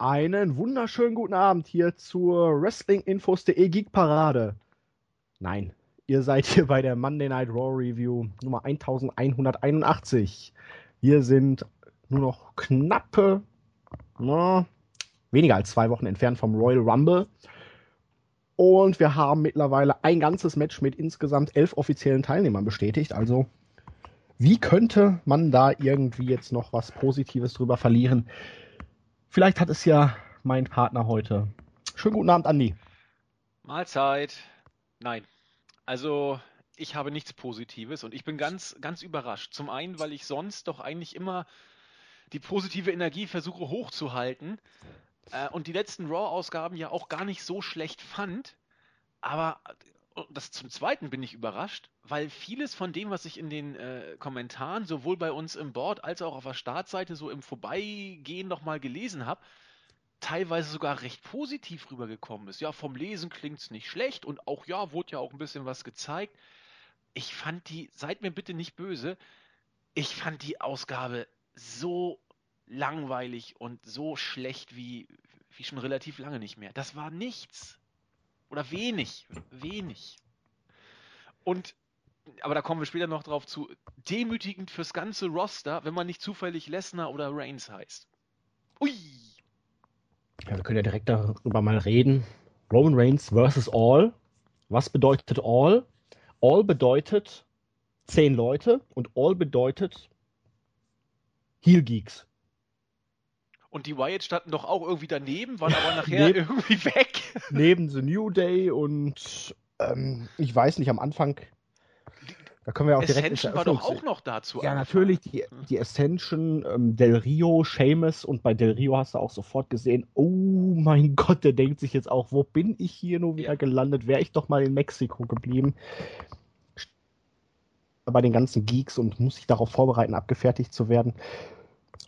Einen wunderschönen guten Abend hier zur Wrestlinginfos.de Geek Parade. Nein, ihr seid hier bei der Monday Night Raw Review Nummer 1181. Wir sind nur noch knappe, na, weniger als zwei Wochen entfernt vom Royal Rumble. Und wir haben mittlerweile ein ganzes Match mit insgesamt elf offiziellen Teilnehmern bestätigt. Also, wie könnte man da irgendwie jetzt noch was Positives drüber verlieren? Vielleicht hat es ja mein Partner heute. Schönen guten Abend, Andi. Mahlzeit. Nein. Also, ich habe nichts Positives und ich bin ganz, ganz überrascht. Zum einen, weil ich sonst doch eigentlich immer die positive Energie versuche hochzuhalten äh, und die letzten Raw-Ausgaben ja auch gar nicht so schlecht fand. Aber das zum Zweiten bin ich überrascht, weil vieles von dem, was ich in den äh, Kommentaren sowohl bei uns im Board als auch auf der Startseite so im Vorbeigehen nochmal gelesen habe, teilweise sogar recht positiv rübergekommen ist. Ja, vom Lesen klingt es nicht schlecht und auch ja, wurde ja auch ein bisschen was gezeigt. Ich fand die, seid mir bitte nicht böse, ich fand die Ausgabe so langweilig und so schlecht wie, wie schon relativ lange nicht mehr. Das war nichts. Oder wenig. Wenig. Und, aber da kommen wir später noch drauf zu, demütigend fürs ganze Roster, wenn man nicht zufällig Lesnar oder Reigns heißt. Ui! Ja, wir können ja direkt darüber mal reden. Roman Reigns versus All. Was bedeutet All? All bedeutet zehn Leute und All bedeutet Heel Geeks. Und die Wyatt standen doch auch irgendwie daneben, waren aber nachher neben, irgendwie weg. Neben The New Day und ähm, ich weiß nicht, am Anfang. Da können wir auch direkt Ascension war doch auch noch dazu. Ja, natürlich, die, die Ascension, ähm, Del Rio, Seamus und bei Del Rio hast du auch sofort gesehen, oh mein Gott, der denkt sich jetzt auch, wo bin ich hier nur wieder ja. gelandet? Wäre ich doch mal in Mexiko geblieben. Bei den ganzen Geeks und muss sich darauf vorbereiten, abgefertigt zu werden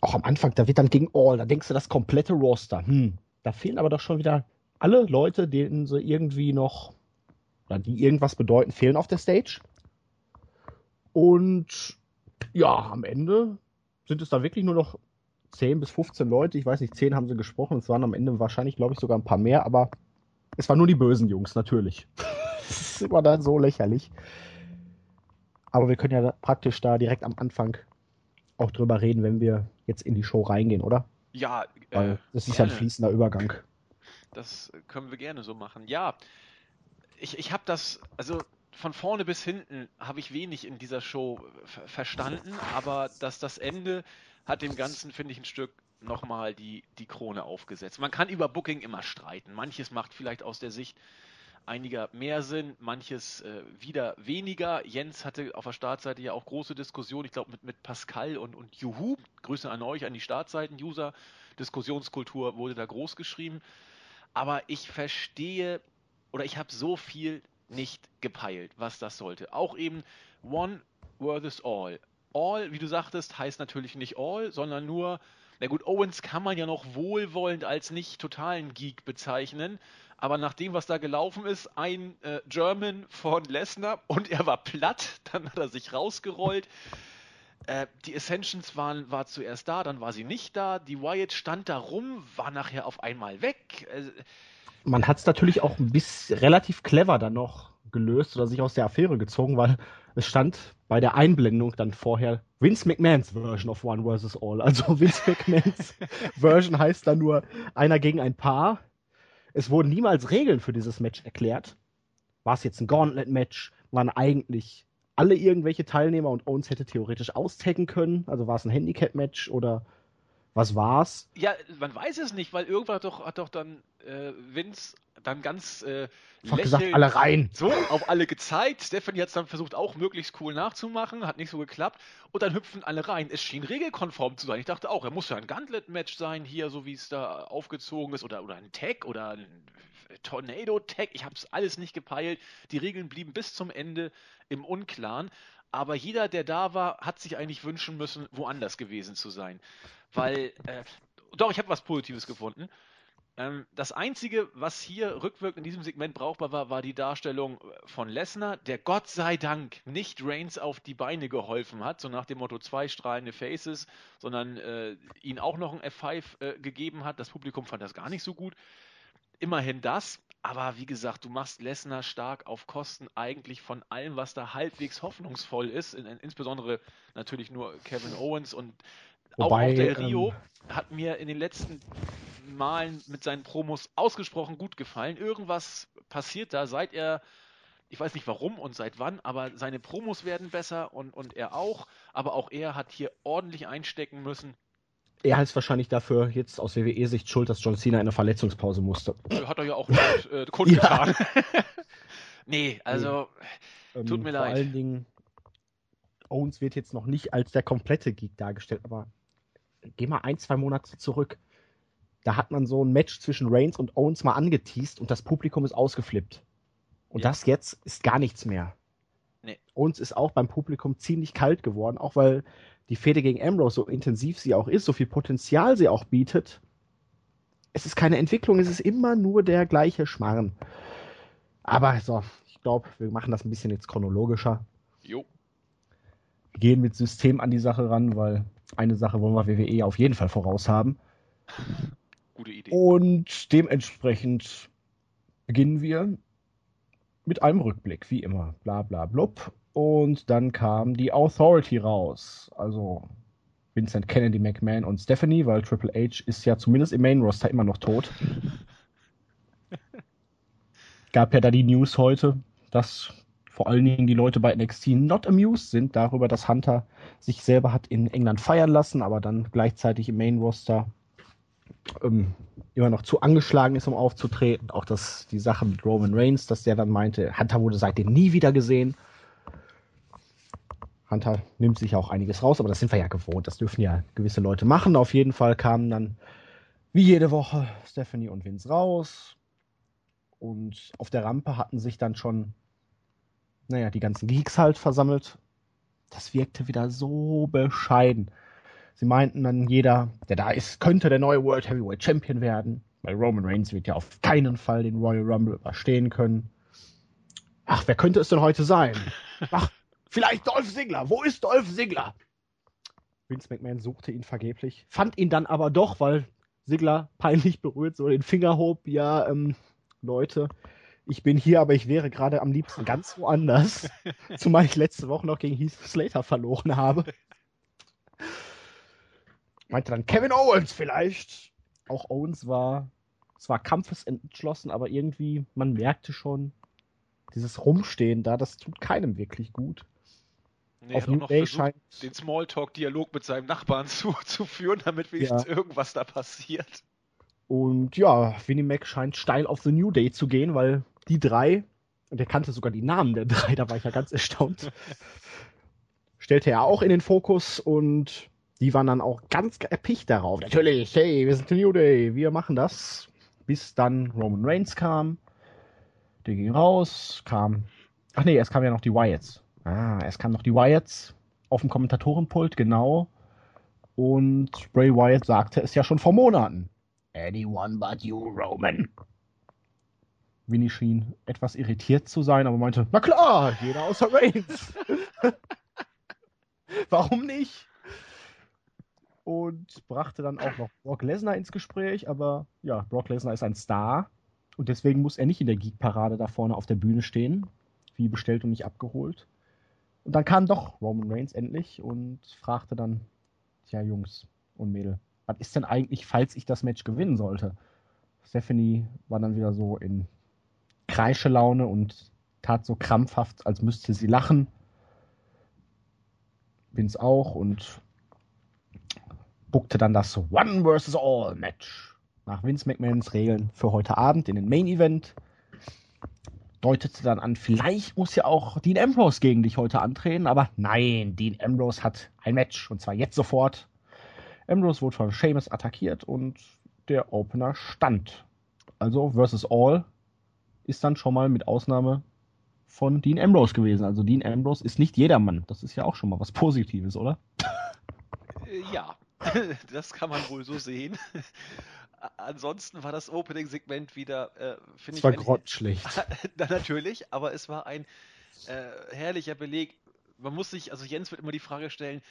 auch am Anfang, da wird dann gegen All, da denkst du das komplette Roster. Hm, da fehlen aber doch schon wieder alle Leute, denen sie irgendwie noch, oder die irgendwas bedeuten, fehlen auf der Stage. Und ja, am Ende sind es da wirklich nur noch 10 bis 15 Leute. Ich weiß nicht, 10 haben sie gesprochen. Es waren am Ende wahrscheinlich, glaube ich, sogar ein paar mehr, aber es waren nur die bösen Jungs, natürlich. das ist immer dann so lächerlich. Aber wir können ja praktisch da direkt am Anfang auch drüber reden, wenn wir jetzt in die Show reingehen, oder? Ja, äh, das ist ja ein fließender Übergang. Das können wir gerne so machen. Ja, ich, ich habe das, also von vorne bis hinten habe ich wenig in dieser Show verstanden, aber dass das Ende hat dem Ganzen, finde ich, ein Stück nochmal die, die Krone aufgesetzt. Man kann über Booking immer streiten. Manches macht vielleicht aus der Sicht einiger mehr Sinn, manches äh, wieder weniger. Jens hatte auf der Startseite ja auch große Diskussionen, ich glaube mit, mit Pascal und, und Juhu. Grüße an euch, an die Startseiten-User. Diskussionskultur wurde da groß geschrieben. Aber ich verstehe oder ich habe so viel nicht gepeilt, was das sollte. Auch eben One versus All. All, wie du sagtest, heißt natürlich nicht All, sondern nur, na gut, Owens kann man ja noch wohlwollend als nicht totalen Geek bezeichnen. Aber nach dem, was da gelaufen ist, ein äh, German von Lesnar und er war platt, dann hat er sich rausgerollt. Äh, die Ascensions waren war zuerst da, dann war sie nicht da. Die Wyatt stand da rum, war nachher auf einmal weg. Äh, Man hat es natürlich auch ein bisschen relativ clever dann noch gelöst oder sich aus der Affäre gezogen, weil es stand bei der Einblendung dann vorher Vince McMahons Version of One vs. All. Also Vince McMahons Version heißt dann nur einer gegen ein Paar es wurden niemals Regeln für dieses Match erklärt. War es jetzt ein Gauntlet-Match? Waren eigentlich alle irgendwelche Teilnehmer und Owens hätte theoretisch austaggen können? Also war es ein Handicap-Match oder was war's? Ja, man weiß es nicht, weil irgendwann hat doch, hat doch dann äh, Vince dann ganz äh, gesagt, alle rein. So, auf alle gezeigt. Stephanie hat es dann versucht, auch möglichst cool nachzumachen, hat nicht so geklappt. Und dann hüpfen alle rein. Es schien regelkonform zu sein. Ich dachte auch, er muss ja ein Gauntlet-Match sein, hier, so wie es da aufgezogen ist, oder, oder ein Tag oder ein Tornado-Tag. Ich habe es alles nicht gepeilt. Die Regeln blieben bis zum Ende im Unklaren. Aber jeder, der da war, hat sich eigentlich wünschen müssen, woanders gewesen zu sein. Weil, äh, doch, ich habe was Positives gefunden. Ähm, das Einzige, was hier rückwirkend in diesem Segment brauchbar war, war die Darstellung von Lesnar, der Gott sei Dank nicht Reigns auf die Beine geholfen hat, so nach dem Motto zwei strahlende Faces, sondern äh, ihn auch noch ein F5 äh, gegeben hat. Das Publikum fand das gar nicht so gut. Immerhin das, aber wie gesagt, du machst Lesnar stark auf Kosten eigentlich von allem, was da halbwegs hoffnungsvoll ist, in, insbesondere natürlich nur Kevin Owens und Wobei, auch, auch der Rio ähm, hat mir in den letzten Malen mit seinen Promos ausgesprochen gut gefallen. Irgendwas passiert da, seit er, ich weiß nicht warum und seit wann, aber seine Promos werden besser und, und er auch. Aber auch er hat hier ordentlich einstecken müssen. Er heißt wahrscheinlich dafür jetzt aus WWE-Sicht schuld, dass John Cena eine Verletzungspause musste. Hat er ja auch laut äh, kundgetan. Ja. nee, also nee. tut mir ähm, leid. Vor allen Dingen, Owens wird jetzt noch nicht als der komplette Geek dargestellt, aber geh mal ein, zwei Monate zurück. Da hat man so ein Match zwischen Reigns und Owens mal angeteased und das Publikum ist ausgeflippt. Und ja. das jetzt ist gar nichts mehr. Nee. Owens ist auch beim Publikum ziemlich kalt geworden, auch weil die Fehde gegen Ambrose, so intensiv sie auch ist, so viel Potenzial sie auch bietet. Es ist keine Entwicklung, es ist immer nur der gleiche Schmarrn. Aber so, ich glaube, wir machen das ein bisschen jetzt chronologischer. Jo. Wir gehen mit System an die Sache ran, weil eine Sache wollen wir WWE auf jeden Fall voraus haben. Gute Idee. Und dementsprechend beginnen wir mit einem Rückblick, wie immer. Bla bla blub. Und dann kam die Authority raus. Also Vincent Kennedy McMahon und Stephanie, weil Triple H ist ja zumindest im Main Roster immer noch tot. Gab ja da die News heute, dass vor allen Dingen die Leute bei NXT not amused sind darüber, dass Hunter sich selber hat in England feiern lassen, aber dann gleichzeitig im Main Roster ähm, immer noch zu angeschlagen ist, um aufzutreten. Auch das, die Sache mit Roman Reigns, dass der dann meinte, Hunter wurde seitdem nie wieder gesehen. Hunter nimmt sich auch einiges raus, aber das sind wir ja gewohnt. Das dürfen ja gewisse Leute machen. Auf jeden Fall kamen dann wie jede Woche Stephanie und Vince raus. Und auf der Rampe hatten sich dann schon, naja, die ganzen Geeks halt versammelt. Das wirkte wieder so bescheiden. Sie meinten dann, jeder, der da ist, könnte der neue World Heavyweight Champion werden, weil Roman Reigns wird ja auf keinen Fall den Royal Rumble überstehen können. Ach, wer könnte es denn heute sein? Ach, vielleicht Dolph Ziggler. Wo ist Dolph Ziggler? Vince McMahon suchte ihn vergeblich, fand ihn dann aber doch, weil Ziggler peinlich berührt so den Finger hob. Ja, ähm, Leute, ich bin hier, aber ich wäre gerade am liebsten ganz woanders. Zumal ich letzte Woche noch gegen Heath Slater verloren habe meinte dann Kevin Owens vielleicht. Auch Owens war zwar kampfesentschlossen, aber irgendwie, man merkte schon, dieses Rumstehen da, das tut keinem wirklich gut. Nee, Auf New noch Day scheint den Smalltalk-Dialog mit seinem Nachbarn zu, zu führen, damit wenigstens ja. irgendwas da passiert. Und ja, Winnie Mac scheint steil auf The New Day zu gehen, weil die drei, und er kannte sogar die Namen der drei, da war ich ja ganz erstaunt, stellte er auch in den Fokus und die waren dann auch ganz erpicht darauf. Natürlich, hey, wir sind New Day, wir machen das. Bis dann Roman Reigns kam. Der ging raus, kam. Ach nee, es kam ja noch die Wyatts. Ah, es kam noch die Wyatts auf dem Kommentatorenpult, genau. Und Bray Wyatt sagte es ja schon vor Monaten. Anyone but you, Roman. Winnie schien etwas irritiert zu sein, aber meinte, na klar, jeder außer Reigns. Warum nicht? Und brachte dann auch noch Brock Lesnar ins Gespräch, aber ja, Brock Lesnar ist ein Star und deswegen muss er nicht in der Geek-Parade da vorne auf der Bühne stehen, wie bestellt und nicht abgeholt. Und dann kam doch Roman Reigns endlich und fragte dann, tja Jungs und Mädel, was ist denn eigentlich, falls ich das Match gewinnen sollte? Stephanie war dann wieder so in Kreischelaune und tat so krampfhaft, als müsste sie lachen. Bin's auch und bookte dann das One vs. All Match nach Vince McMahons Regeln für heute Abend in den Main Event. Deutete dann an, vielleicht muss ja auch Dean Ambrose gegen dich heute antreten, aber nein, Dean Ambrose hat ein Match und zwar jetzt sofort. Ambrose wurde von Sheamus attackiert und der Opener stand. Also versus All ist dann schon mal mit Ausnahme von Dean Ambrose gewesen. Also Dean Ambrose ist nicht jedermann. Das ist ja auch schon mal was Positives, oder? Ja, das kann man wohl so sehen. ansonsten war das Opening-Segment wieder, äh, finde ich. war grottenschlecht. Na, natürlich, aber es war ein äh, herrlicher Beleg. Man muss sich, also Jens wird immer die Frage stellen,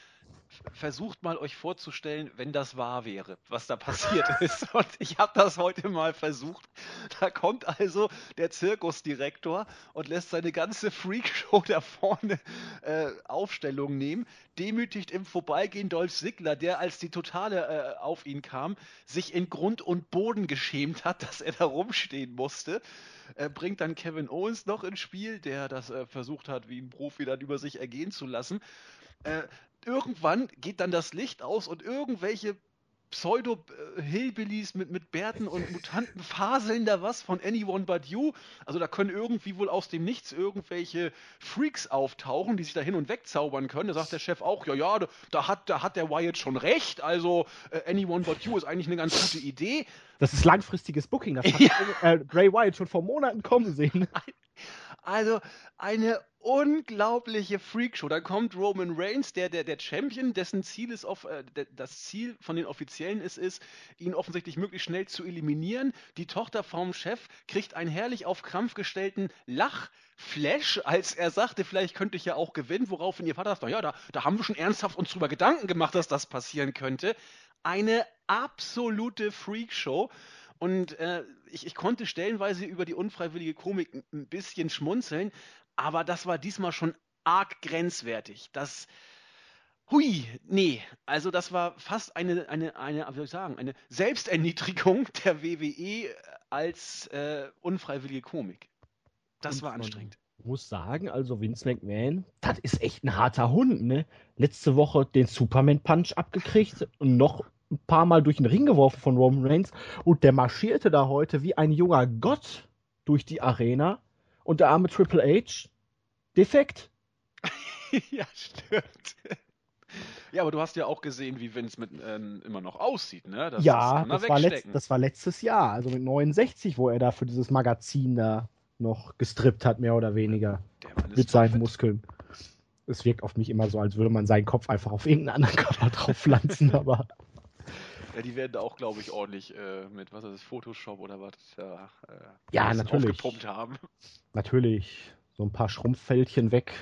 versucht mal euch vorzustellen, wenn das wahr wäre, was da passiert ist. Und ich habe das heute mal versucht. Da kommt also der Zirkusdirektor und lässt seine ganze Freakshow da vorne äh, Aufstellung nehmen, demütigt im Vorbeigehen Dolph Ziggler, der als die Totale äh, auf ihn kam, sich in Grund und Boden geschämt hat, dass er da rumstehen musste. Er bringt dann Kevin Owens noch ins Spiel, der das äh, versucht hat, wie ein Profi dann über sich ergehen zu lassen. Äh, irgendwann geht dann das Licht aus und irgendwelche Pseudo-Hillbillies mit, mit Bärten und Mutanten faseln da was von Anyone But You. Also da können irgendwie wohl aus dem Nichts irgendwelche Freaks auftauchen, die sich da hin und weg zaubern können. Da sagt der Chef auch, ja, ja, da hat, da hat der Wyatt schon recht. Also äh, Anyone But You ist eigentlich eine ganz gute Idee. Das ist langfristiges Booking. Das hat ja. äh, Bray Wyatt schon vor Monaten kommen sehen. Also eine unglaubliche Freakshow. Da kommt Roman Reigns, der, der, der Champion, dessen Ziel ist auf, äh, das Ziel von den Offiziellen ist, ist, ihn offensichtlich möglichst schnell zu eliminieren. Die Tochter vom Chef kriegt einen herrlich auf Krampf gestellten Lachflash, als er sagte, vielleicht könnte ich ja auch gewinnen, woraufhin ihr Vater sagt, ja, da, da haben wir schon ernsthaft uns drüber Gedanken gemacht, dass das passieren könnte. Eine absolute Freakshow. Und äh, ich, ich, konnte stellenweise über die unfreiwillige Komik ein bisschen schmunzeln, aber das war diesmal schon arg grenzwertig. Das, hui, nee, also das war fast eine, eine, eine, wie soll ich sagen, eine Selbsterniedrigung der WWE als äh, unfreiwillige Komik. Das Und war anstrengend. Ich muss sagen, also Vince McMahon, das ist echt ein harter Hund, ne? Letzte Woche den Superman Punch abgekriegt und noch ein paar Mal durch den Ring geworfen von Roman Reigns und der marschierte da heute wie ein junger Gott durch die Arena und der arme Triple H defekt. ja, stimmt. Ja, aber du hast ja auch gesehen, wie Vince mit, ähm, immer noch aussieht, ne? Das ja, das war, letzt, das war letztes Jahr, also mit 69, wo er da für dieses Magazin da noch gestrippt hat, mehr oder weniger. mit seinen Muskeln. Es wirkt auf mich immer so, als würde man seinen Kopf einfach auf irgendeinen anderen Körper drauf pflanzen, aber. Ja, die werden da auch, glaube ich, ordentlich äh, mit, was ist das, Photoshop oder was, ja, äh, ja natürlich. aufgepumpt haben. Natürlich. So ein paar Schrumpffältchen weg.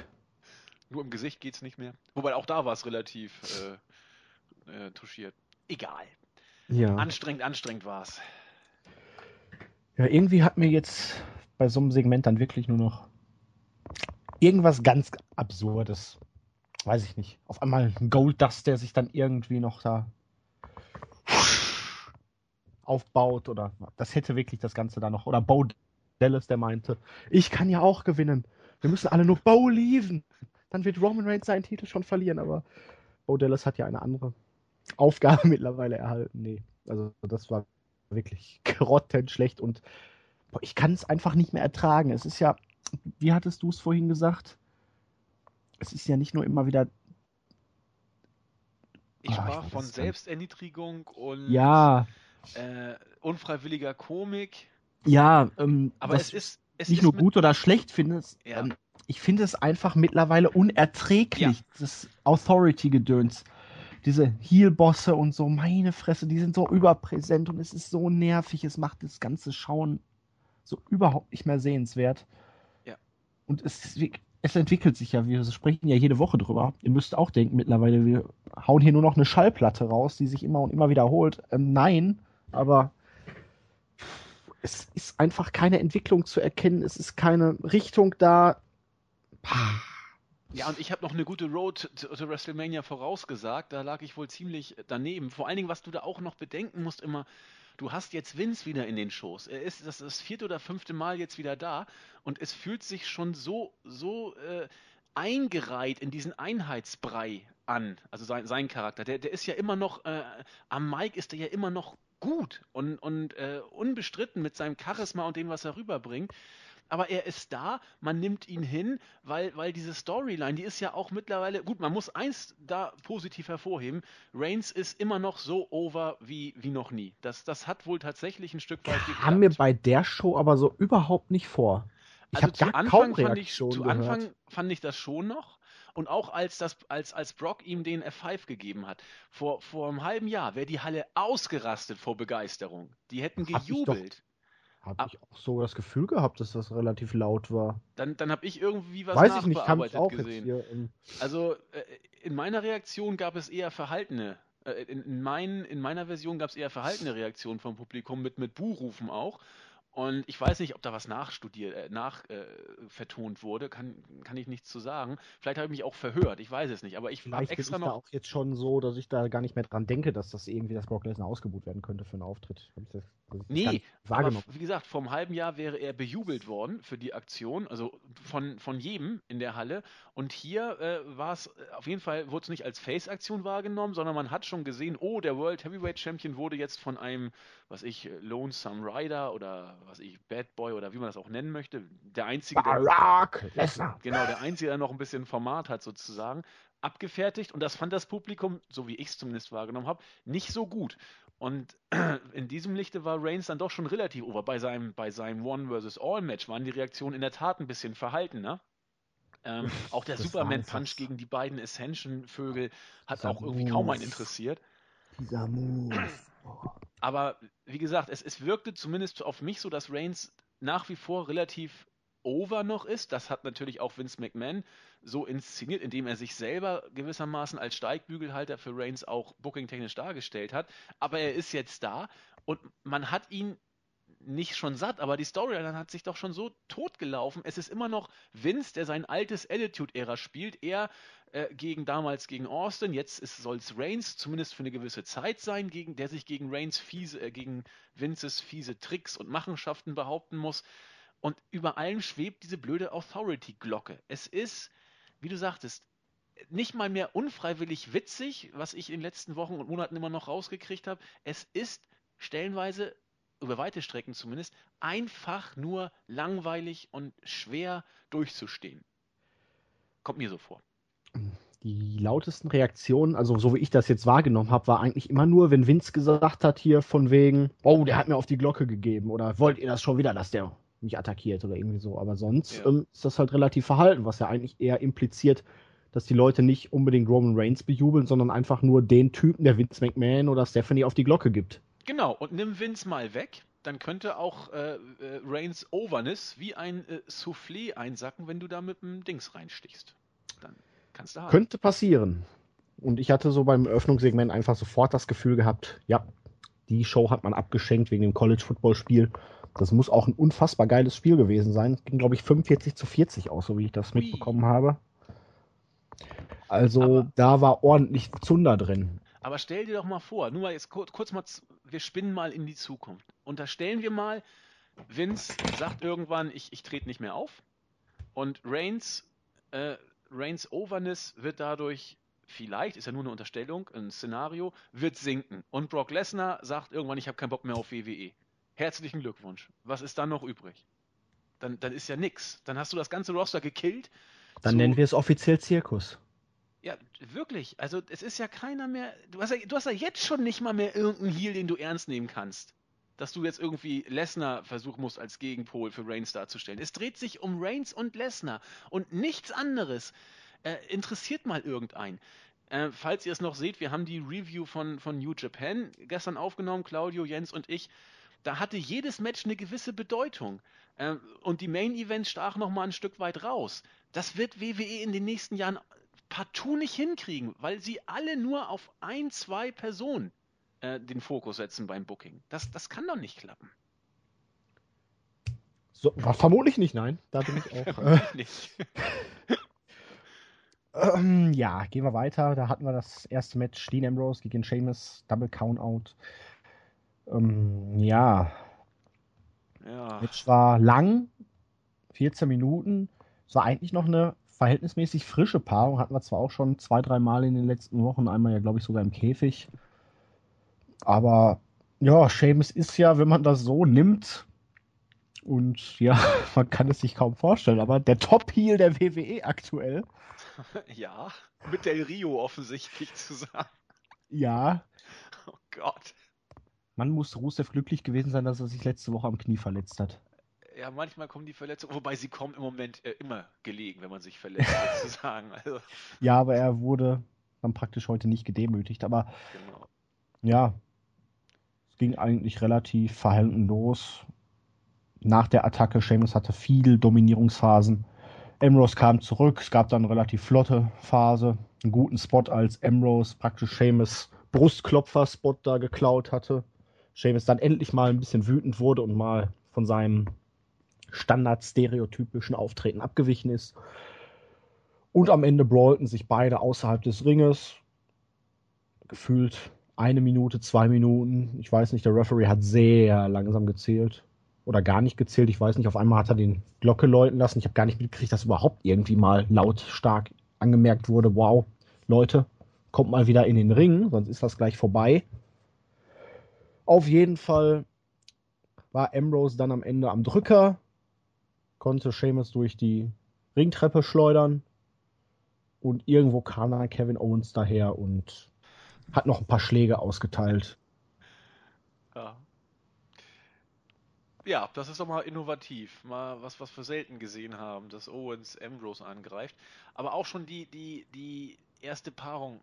Nur im Gesicht geht es nicht mehr. Wobei auch da war es relativ äh, äh, touchiert. Egal. Ja. Anstrengend, anstrengend war es. Ja, irgendwie hat mir jetzt bei so einem Segment dann wirklich nur noch irgendwas ganz Absurdes. Weiß ich nicht. Auf einmal ein Gold Dust, der sich dann irgendwie noch da aufbaut oder das hätte wirklich das Ganze da noch. Oder Bo Dallas, der meinte, ich kann ja auch gewinnen. Wir müssen alle nur Bo lieben. Dann wird Roman Reigns seinen Titel schon verlieren, aber Bo Dallas hat ja eine andere Aufgabe mittlerweile erhalten. Nee, also das war wirklich grottenschlecht und boah, ich kann es einfach nicht mehr ertragen. Es ist ja, wie hattest du es vorhin gesagt? Es ist ja nicht nur immer wieder ich oh, sprach von Selbsterniedrigung und ja äh, unfreiwilliger Komik. Ja, ähm, aber es ist es nicht ist nur gut oder schlecht finde. Ja. Ähm, ich finde es einfach mittlerweile unerträglich, ja. das Authority-Gedöns. Diese Heel-Bosse und so, meine Fresse, die sind so überpräsent und es ist so nervig. Es macht das ganze Schauen so überhaupt nicht mehr sehenswert. Ja. Und es, es entwickelt sich ja, wir sprechen ja jede Woche drüber. Ihr müsst auch denken mittlerweile, wir hauen hier nur noch eine Schallplatte raus, die sich immer und immer wiederholt. Ähm, nein, aber es ist einfach keine Entwicklung zu erkennen, es ist keine Richtung da. Ja, und ich habe noch eine gute Road to, WrestleMania vorausgesagt. Da lag ich wohl ziemlich daneben. Vor allen Dingen, was du da auch noch bedenken musst, immer, du hast jetzt Vince wieder in den Shows. Er ist das, das vierte oder fünfte Mal jetzt wieder da und es fühlt sich schon so, so äh, eingereiht in diesen Einheitsbrei an. Also sein, sein Charakter. Der, der ist ja immer noch, äh, am Mike ist er ja immer noch gut und, und äh, unbestritten mit seinem Charisma und dem, was er rüberbringt. Aber er ist da, man nimmt ihn hin, weil, weil diese Storyline, die ist ja auch mittlerweile, gut, man muss eins da positiv hervorheben, Reigns ist immer noch so over wie, wie noch nie. Das, das hat wohl tatsächlich ein Stück weit geklappt. Haben wir bei der Show aber so überhaupt nicht vor. Ich also zu Anfang, fand ich, zu Anfang fand ich das schon noch. Und auch als, das, als, als Brock ihm den F5 gegeben hat, vor, vor einem halben Jahr wäre die Halle ausgerastet vor Begeisterung. Die hätten gejubelt. Habe ich auch so das Gefühl gehabt, dass das relativ laut war. Dann, dann habe ich irgendwie was Weiß ich nicht, kann ich auch gesehen. jetzt hier. ähm, Also äh, in meiner Reaktion gab es eher verhaltene, äh, in, in, mein, in meiner Version gab es eher verhaltene Reaktionen vom Publikum mit, mit Buhrufen auch. Und ich weiß nicht, ob da was nachstudiert, äh, nach äh, vertont wurde, kann, kann ich nichts zu sagen. Vielleicht habe ich mich auch verhört, ich weiß es nicht. Aber ich habe extra da noch. auch jetzt schon so, dass ich da gar nicht mehr dran denke, dass das irgendwie das Brock Lesnar ausgebucht werden könnte für einen Auftritt. Hab ich das, Nee, aber wie gesagt, vor einem halben Jahr wäre er bejubelt worden für die Aktion, also von, von jedem in der Halle. Und hier äh, war es, äh, auf jeden Fall wurde es nicht als Face-Aktion wahrgenommen, sondern man hat schon gesehen, oh, der World Heavyweight Champion wurde jetzt von einem, was ich, Lonesome Rider oder was ich, Bad Boy oder wie man das auch nennen möchte, der einzige, der, Lesnar. Genau, der Einzige, der noch ein bisschen Format hat, sozusagen, abgefertigt. Und das fand das Publikum, so wie ich es zumindest wahrgenommen habe, nicht so gut. Und in diesem Lichte war Reigns dann doch schon relativ over. Bei seinem, bei seinem One versus All Match waren die Reaktionen in der Tat ein bisschen verhaltener. Ähm, auch der Das war Superman einfach- Punch gegen die beiden Ascension-Vögel hat Dieser auch irgendwie kaum einen Move. interessiert. Dieser Move. Oh. Aber wie gesagt, es, es wirkte zumindest auf mich so, dass Reigns nach wie vor relativ over noch ist. Das hat natürlich auch Vince McMahon so inszeniert, indem er sich selber gewissermaßen als Steigbügelhalter für Reigns auch bookingtechnisch dargestellt hat. Aber er ist jetzt da und man hat ihn nicht schon satt, aber die Storyline hat sich doch schon so totgelaufen. Es ist immer noch Vince, der sein altes Attitude-Ära spielt. Er äh, gegen damals gegen Austin, jetzt soll es Reigns zumindest für eine gewisse Zeit sein, gegen, der sich gegen Reigns fiese, äh, gegen Vinces fiese Tricks und Machenschaften behaupten muss. Und über allem schwebt diese blöde Authority-Glocke. Es ist, wie du sagtest, nicht mal mehr unfreiwillig witzig, was ich in den letzten Wochen und Monaten immer noch rausgekriegt habe. Es ist stellenweise, über weite Strecken zumindest, einfach nur langweilig und schwer durchzustehen. Kommt mir so vor. Die lautesten Reaktionen, also so wie ich das jetzt wahrgenommen habe, war eigentlich immer nur, wenn Vince gesagt hat hier von wegen, oh, der hat mir auf die Glocke gegeben oder wollt ihr das schon wieder, dass der mich attackiert oder irgendwie so. Aber sonst Ja. ähm, ist das halt relativ verhalten, was ja eigentlich eher impliziert, dass die Leute nicht unbedingt Roman Reigns bejubeln, sondern einfach nur den Typen, der Vince McMahon oder Stephanie auf die Glocke gibt. Genau, und nimm Vince mal weg, dann könnte auch äh, äh, Reigns Overness wie ein äh, Soufflé einsacken, wenn du da mit dem Dings reinstichst. Dann kannst du haben. Könnte passieren. Und ich hatte so beim Eröffnungssegment einfach sofort das Gefühl gehabt, ja, die Show hat man abgeschenkt wegen dem College-Football-Spiel. Das muss auch ein unfassbar geiles Spiel gewesen sein. Es ging, glaube ich, 45 zu 40 aus, so wie ich das Ui. mitbekommen habe. Also Aber- da war ordentlich Zunder drin. Aber stell dir doch mal vor, nur mal jetzt kurz, kurz mal, wir spinnen mal in die Zukunft. Unterstellen wir mal, Vince sagt irgendwann, ich, ich trete nicht mehr auf. Und Reigns, äh, Reigns Overness wird dadurch vielleicht, ist ja nur eine Unterstellung, ein Szenario, wird sinken. Und Brock Lesnar sagt irgendwann, ich habe keinen Bock mehr auf WWE. Herzlichen Glückwunsch. Was ist dann noch übrig? Dann, dann ist ja nix. Dann hast du das ganze Roster gekillt. Dann zu- nennen wir es offiziell Zirkus. ja, wirklich. Also es ist ja keiner mehr. Du hast ja, du hast ja jetzt schon nicht mal mehr irgendeinen Heal, den du ernst nehmen kannst. Dass du jetzt irgendwie Lesnar versuchen musst, als Gegenpol für Reigns darzustellen. Es dreht sich um Reigns und Lesnar und nichts anderes. Äh, interessiert mal irgendeinen. Äh, falls ihr es noch seht, wir haben die Review von, von New Japan gestern aufgenommen, Claudio, Jens und ich. Da hatte jedes Match eine gewisse Bedeutung. Äh, und die Main Events stachen noch mal ein Stück weit raus. Das wird WWE in den nächsten Jahren partout nicht hinkriegen, weil sie alle nur auf ein, zwei Personen äh, den Fokus setzen beim Booking. Das, das kann doch nicht klappen. So, vermutlich nicht, nein. Da bin ich auch. äh, nicht. Ähm, ja, gehen wir weiter. Da hatten wir das erste Match Dean Ambrose gegen Sheamus, Double Countout. Ähm, ja, Ja. Match war lang, 14 Minuten. Es war eigentlich noch eine verhältnismäßig frische Paarung. Hatten wir zwar auch schon zwei, drei Mal in den letzten Wochen, einmal ja, glaube ich, sogar im Käfig. Aber ja, Sheamus ist ja, wenn man das so nimmt, und ja, man kann es sich kaum vorstellen, aber der Top-Heel der WWE aktuell. ja, mit Del Rio offensichtlich zusammen. Ja, Oh Gott. Man muss Rusev glücklich gewesen sein, dass er sich letzte Woche am Knie verletzt hat. ja, manchmal kommen die Verletzungen, wobei sie kommen im Moment äh, immer gelegen, wenn man sich verletzt, sozusagen. Also, Ja, aber er wurde dann praktisch heute nicht gedemütigt. Aber genau. ja, es ging eigentlich relativ verhalten los. Nach der Attacke, Seamus hatte viel Dominierungsphasen. Ambrose kam zurück, es gab dann eine relativ flotte Phase, einen guten Spot, als Ambrose praktisch Seamus Brustklopfer-Spot da geklaut hatte. Seamus dann endlich mal ein bisschen wütend wurde und mal von seinem standard-stereotypischen Auftreten abgewichen ist. Und am Ende brawlten sich beide außerhalb des Ringes. Gefühlt eine Minute, zwei Minuten. Ich weiß nicht, der Referee hat sehr langsam gezählt. Oder gar nicht gezählt. Ich weiß nicht, auf einmal hat er den Glocke läuten lassen. Ich habe gar nicht mitgekriegt, dass überhaupt irgendwie mal lautstark angemerkt wurde, wow, Leute, kommt mal wieder in den Ring, sonst ist das gleich vorbei. Auf jeden Fall war Ambrose dann am Ende am Drücker, konnte Seamus durch die Ringtreppe schleudern und irgendwo kam dann Kevin Owens daher und hat noch ein paar Schläge ausgeteilt. Ja. Ja, das ist doch mal innovativ. Mal was, was wir selten gesehen haben, dass Owens Ambrose angreift. Aber auch schon die, die, die erste Paarung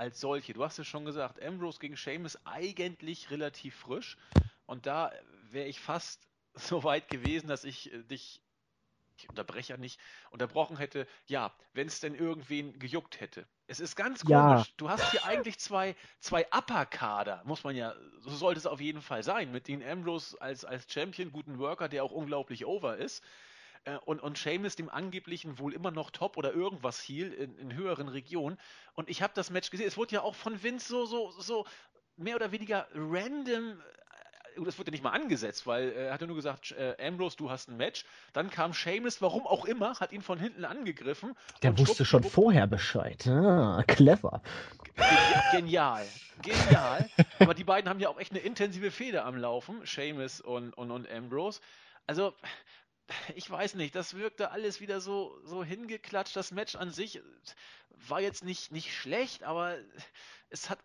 als solche. Du hast es schon gesagt, Ambrose gegen Sheamus eigentlich relativ frisch. Und da wäre ich fast so weit gewesen, dass ich äh, dich, ich unterbreche ja nicht, unterbrochen hätte, ja, wenn es denn irgendwen gejuckt hätte. Es ist ganz komisch. Ja. Du hast hier eigentlich zwei, zwei Upper-Kader, muss man ja, so sollte es auf jeden Fall sein. Mit Dean Ambrose als, als Champion, guten Worker, der auch unglaublich over ist. Äh, Und, und Seamus dem angeblichen wohl immer noch Top oder irgendwas Heel in, in höheren Regionen. Und ich habe das Match gesehen. Es wurde ja auch von Vince so, so, so mehr oder weniger random. äh, Das wurde ja nicht mal angesetzt, weil äh, er hat ja nur gesagt, äh, Ambrose, du hast ein Match. Dann kam Seamus, warum auch immer, hat ihn von hinten angegriffen. Der wusste schon vorher Bescheid. Ah, clever. Ge- Genial. Genial. Aber die beiden haben ja auch echt eine intensive Fehde am Laufen, Seamus und, und, und Ambrose. Also, ich weiß nicht, das wirkte alles wieder so, so hingeklatscht. Das Match an sich war jetzt nicht, nicht schlecht, aber es hat,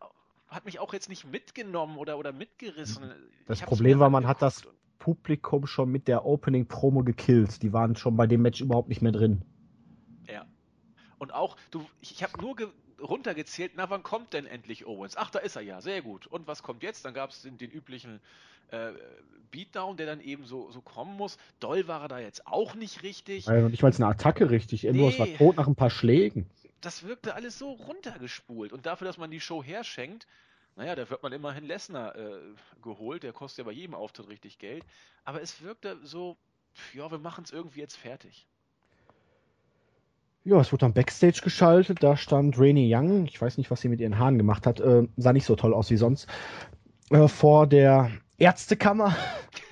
hat mich auch jetzt nicht mitgenommen oder, oder mitgerissen. Das Ich hab's Problem war, man hat das Publikum schon mit der Opening-Promo gekillt. Die waren schon bei dem Match überhaupt nicht mehr drin. Ja. Und auch, du, ich, ich habe nur ge runtergezählt, na, wann kommt denn endlich Owens? Ach, da ist er ja, sehr gut. Und was kommt jetzt? Dann gab es den, den üblichen äh, Beatdown, der dann eben so, so kommen muss. Doll war er da jetzt auch nicht richtig. Also nicht mal eine Attacke richtig. Ambrose war Nee. tot nach ein paar Schlägen. Das wirkte alles so runtergespult. Und dafür, dass man die Show herschenkt, naja, da wird man immerhin Lesnar äh, geholt. Der kostet ja bei jedem Auftritt richtig Geld. Aber es wirkte so, ja, wir machen es irgendwie jetzt fertig. Ja, es wurde dann Backstage geschaltet. Da stand Rainy Young. Ich weiß nicht, was sie mit ihren Haaren gemacht hat. Äh, sah nicht so toll aus wie sonst. Äh, vor der Ärztekammer.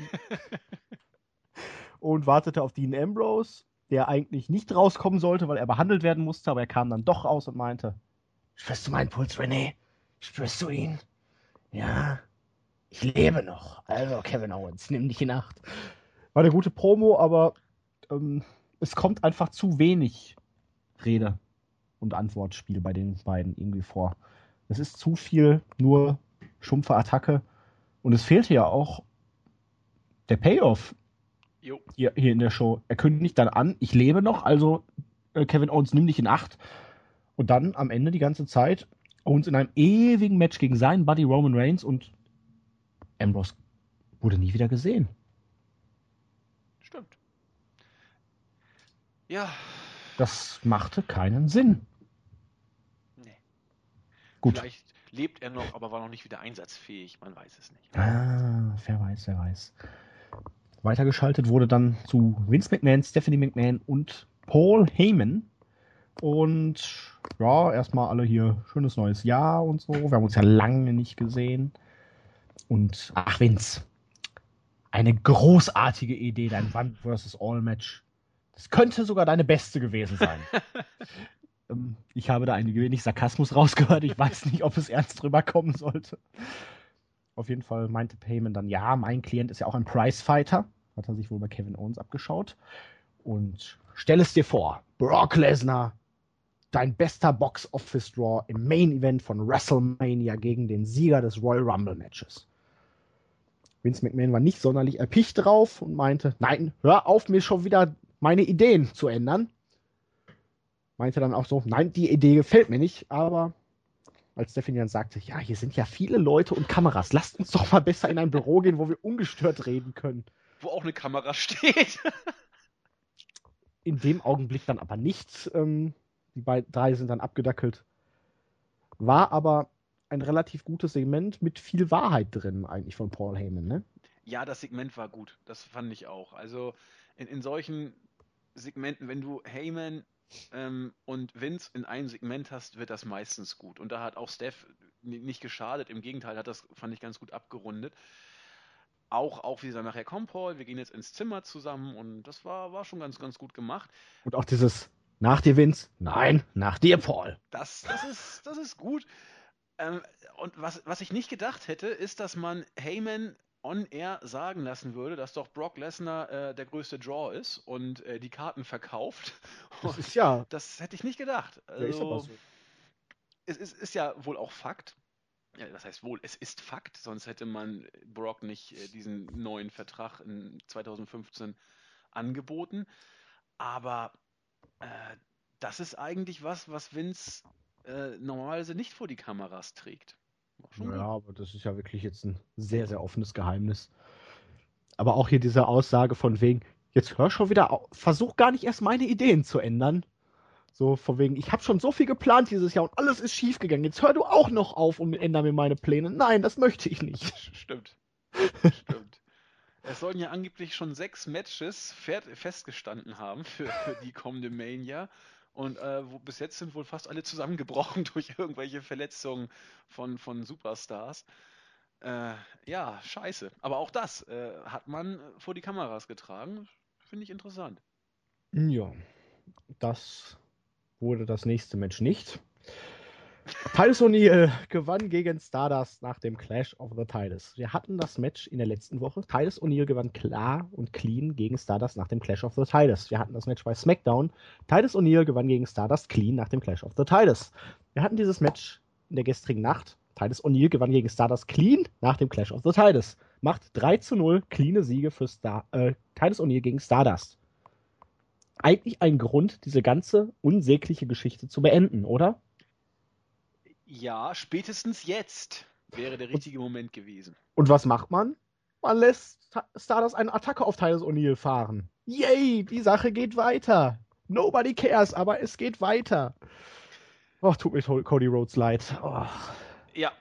und wartete auf Dean Ambrose, der eigentlich nicht rauskommen sollte, weil er behandelt werden musste. Aber er kam dann doch raus und meinte: Spürst du meinen Puls, René? Spürst du ihn? Ja, ich lebe noch. Also, Kevin Owens, nimm dich in Acht. War eine gute Promo, aber ähm, es kommt einfach zu wenig Rede und Antwortspiel bei den beiden irgendwie vor. Es ist zu viel nur stumpfe Attacke und es fehlte ja auch der Payoff hier, hier in der Show. Er kündigt dann an, ich lebe noch, also äh, Kevin Owens nimm dich in Acht und dann am Ende die ganze Zeit Owens in einem ewigen Match gegen seinen Buddy Roman Reigns und Ambrose wurde nie wieder gesehen. Stimmt. Ja, Das machte keinen Sinn. nee. Gut. Vielleicht lebt er noch, aber war noch nicht wieder einsatzfähig. Man weiß es nicht. Ah, wer weiß, wer weiß. Weitergeschaltet wurde dann zu Vince McMahon, Stephanie McMahon und Paul Heyman. Und ja, erstmal alle hier schönes neues Jahr und so. Wir haben uns ja lange nicht gesehen. Und ach, Vince, eine großartige Idee, dein One vs. All Match. Das könnte sogar deine beste gewesen sein. Ähm, ich habe da ein wenig Sarkasmus rausgehört. Ich weiß nicht, ob es ernst drüber kommen sollte. Auf jeden Fall meinte Payman dann, ja, mein Klient ist ja auch ein Prizefighter. Hat er sich wohl bei Kevin Owens abgeschaut. Und stell es dir vor, Brock Lesnar, dein bester Box-Office-Draw im Main-Event von WrestleMania gegen den Sieger des Royal Rumble-Matches. Vince McMahon war nicht sonderlich erpicht drauf und meinte, nein, hör auf, mir schon wieder meine Ideen zu ändern. Meinte dann auch so, nein, die Idee gefällt mir nicht, aber als Stephanie dann sagte, ja, hier sind ja viele Leute und Kameras, lasst uns doch mal besser in ein Büro gehen, wo wir ungestört reden können. Wo auch eine Kamera steht. in dem Augenblick dann aber nichts. Ähm, die beiden, drei sind dann abgedackelt. War aber ein relativ gutes Segment mit viel Wahrheit drin, eigentlich von Paul Heyman, ne? Ja, das Segment war gut. Das fand ich auch. Also in, in solchen Segmenten, wenn du Heyman ähm, und Vince in einem Segment hast, wird das meistens gut. Und da hat auch Steph nicht geschadet. Im Gegenteil, hat das, fand ich, ganz gut abgerundet. Auch, auch wie dann nachher kommt, Paul, wir gehen jetzt ins Zimmer zusammen und das war, war schon ganz, ganz gut gemacht. Und auch dieses nach dir, Vince? Nein, nach dir, Paul. Das, das, ist, das ist gut. Ähm, und was, was ich nicht gedacht hätte, ist, dass man Heyman on air sagen lassen würde, dass doch Brock Lesnar äh, der größte Draw ist und äh, die Karten verkauft. Das ist ja. Das hätte ich nicht gedacht. Also, ist aber so. Es ist, ist ja wohl auch Fakt. Ja, das heißt wohl, es ist Fakt, sonst hätte man Brock nicht äh, diesen neuen Vertrag in 2015 angeboten. Aber äh, das ist eigentlich was, was Vince äh, normalerweise nicht vor die Kameras trägt. Ja, gut. aber das ist ja wirklich jetzt ein sehr, sehr offenes Geheimnis. Aber auch hier diese Aussage von wegen, jetzt hör schon wieder auf, versuch gar nicht erst meine Ideen zu ändern. So von wegen, ich habe schon so viel geplant dieses Jahr und alles ist schief gegangen. Jetzt hör du auch noch auf und ändere mir meine Pläne. Nein, das möchte ich nicht. Stimmt. Stimmt. Es sollen ja angeblich schon sechs Matches festgestanden haben für, für die kommende Mania. Und äh, wo, bis jetzt sind wohl fast alle zusammengebrochen durch irgendwelche Verletzungen von, von Superstars. Äh, ja, scheiße. Aber auch das äh, hat man vor die Kameras getragen. Finde ich interessant. Ja, das wurde das nächste Match nicht. Titus O'Neill gewann gegen Stardust nach dem Clash of the Titles. Wir hatten das Match in der letzten Woche. Titus O'Neill gewann klar und clean gegen Stardust nach dem Clash of the Titles. Wir hatten das Match bei SmackDown. Titus O'Neill gewann gegen Stardust clean nach dem Clash of the Titles. Wir hatten dieses Match in der gestrigen Nacht. Titus O'Neill gewann gegen Stardust clean nach dem Clash of the Titles. Macht 3 zu 0 cleane Siege für Star äh, Titus O'Neill gegen Stardust. Eigentlich ein Grund, diese ganze unsägliche Geschichte zu beenden, oder? Ja, spätestens jetzt wäre der richtige Moment gewesen. Und was macht man? Man lässt Stardust eine Attacke auf Titus O'Neill fahren. Yay, die Sache geht weiter. Nobody cares, aber es geht weiter. Och, tut mir Cody Rhodes leid. Oh. Ja,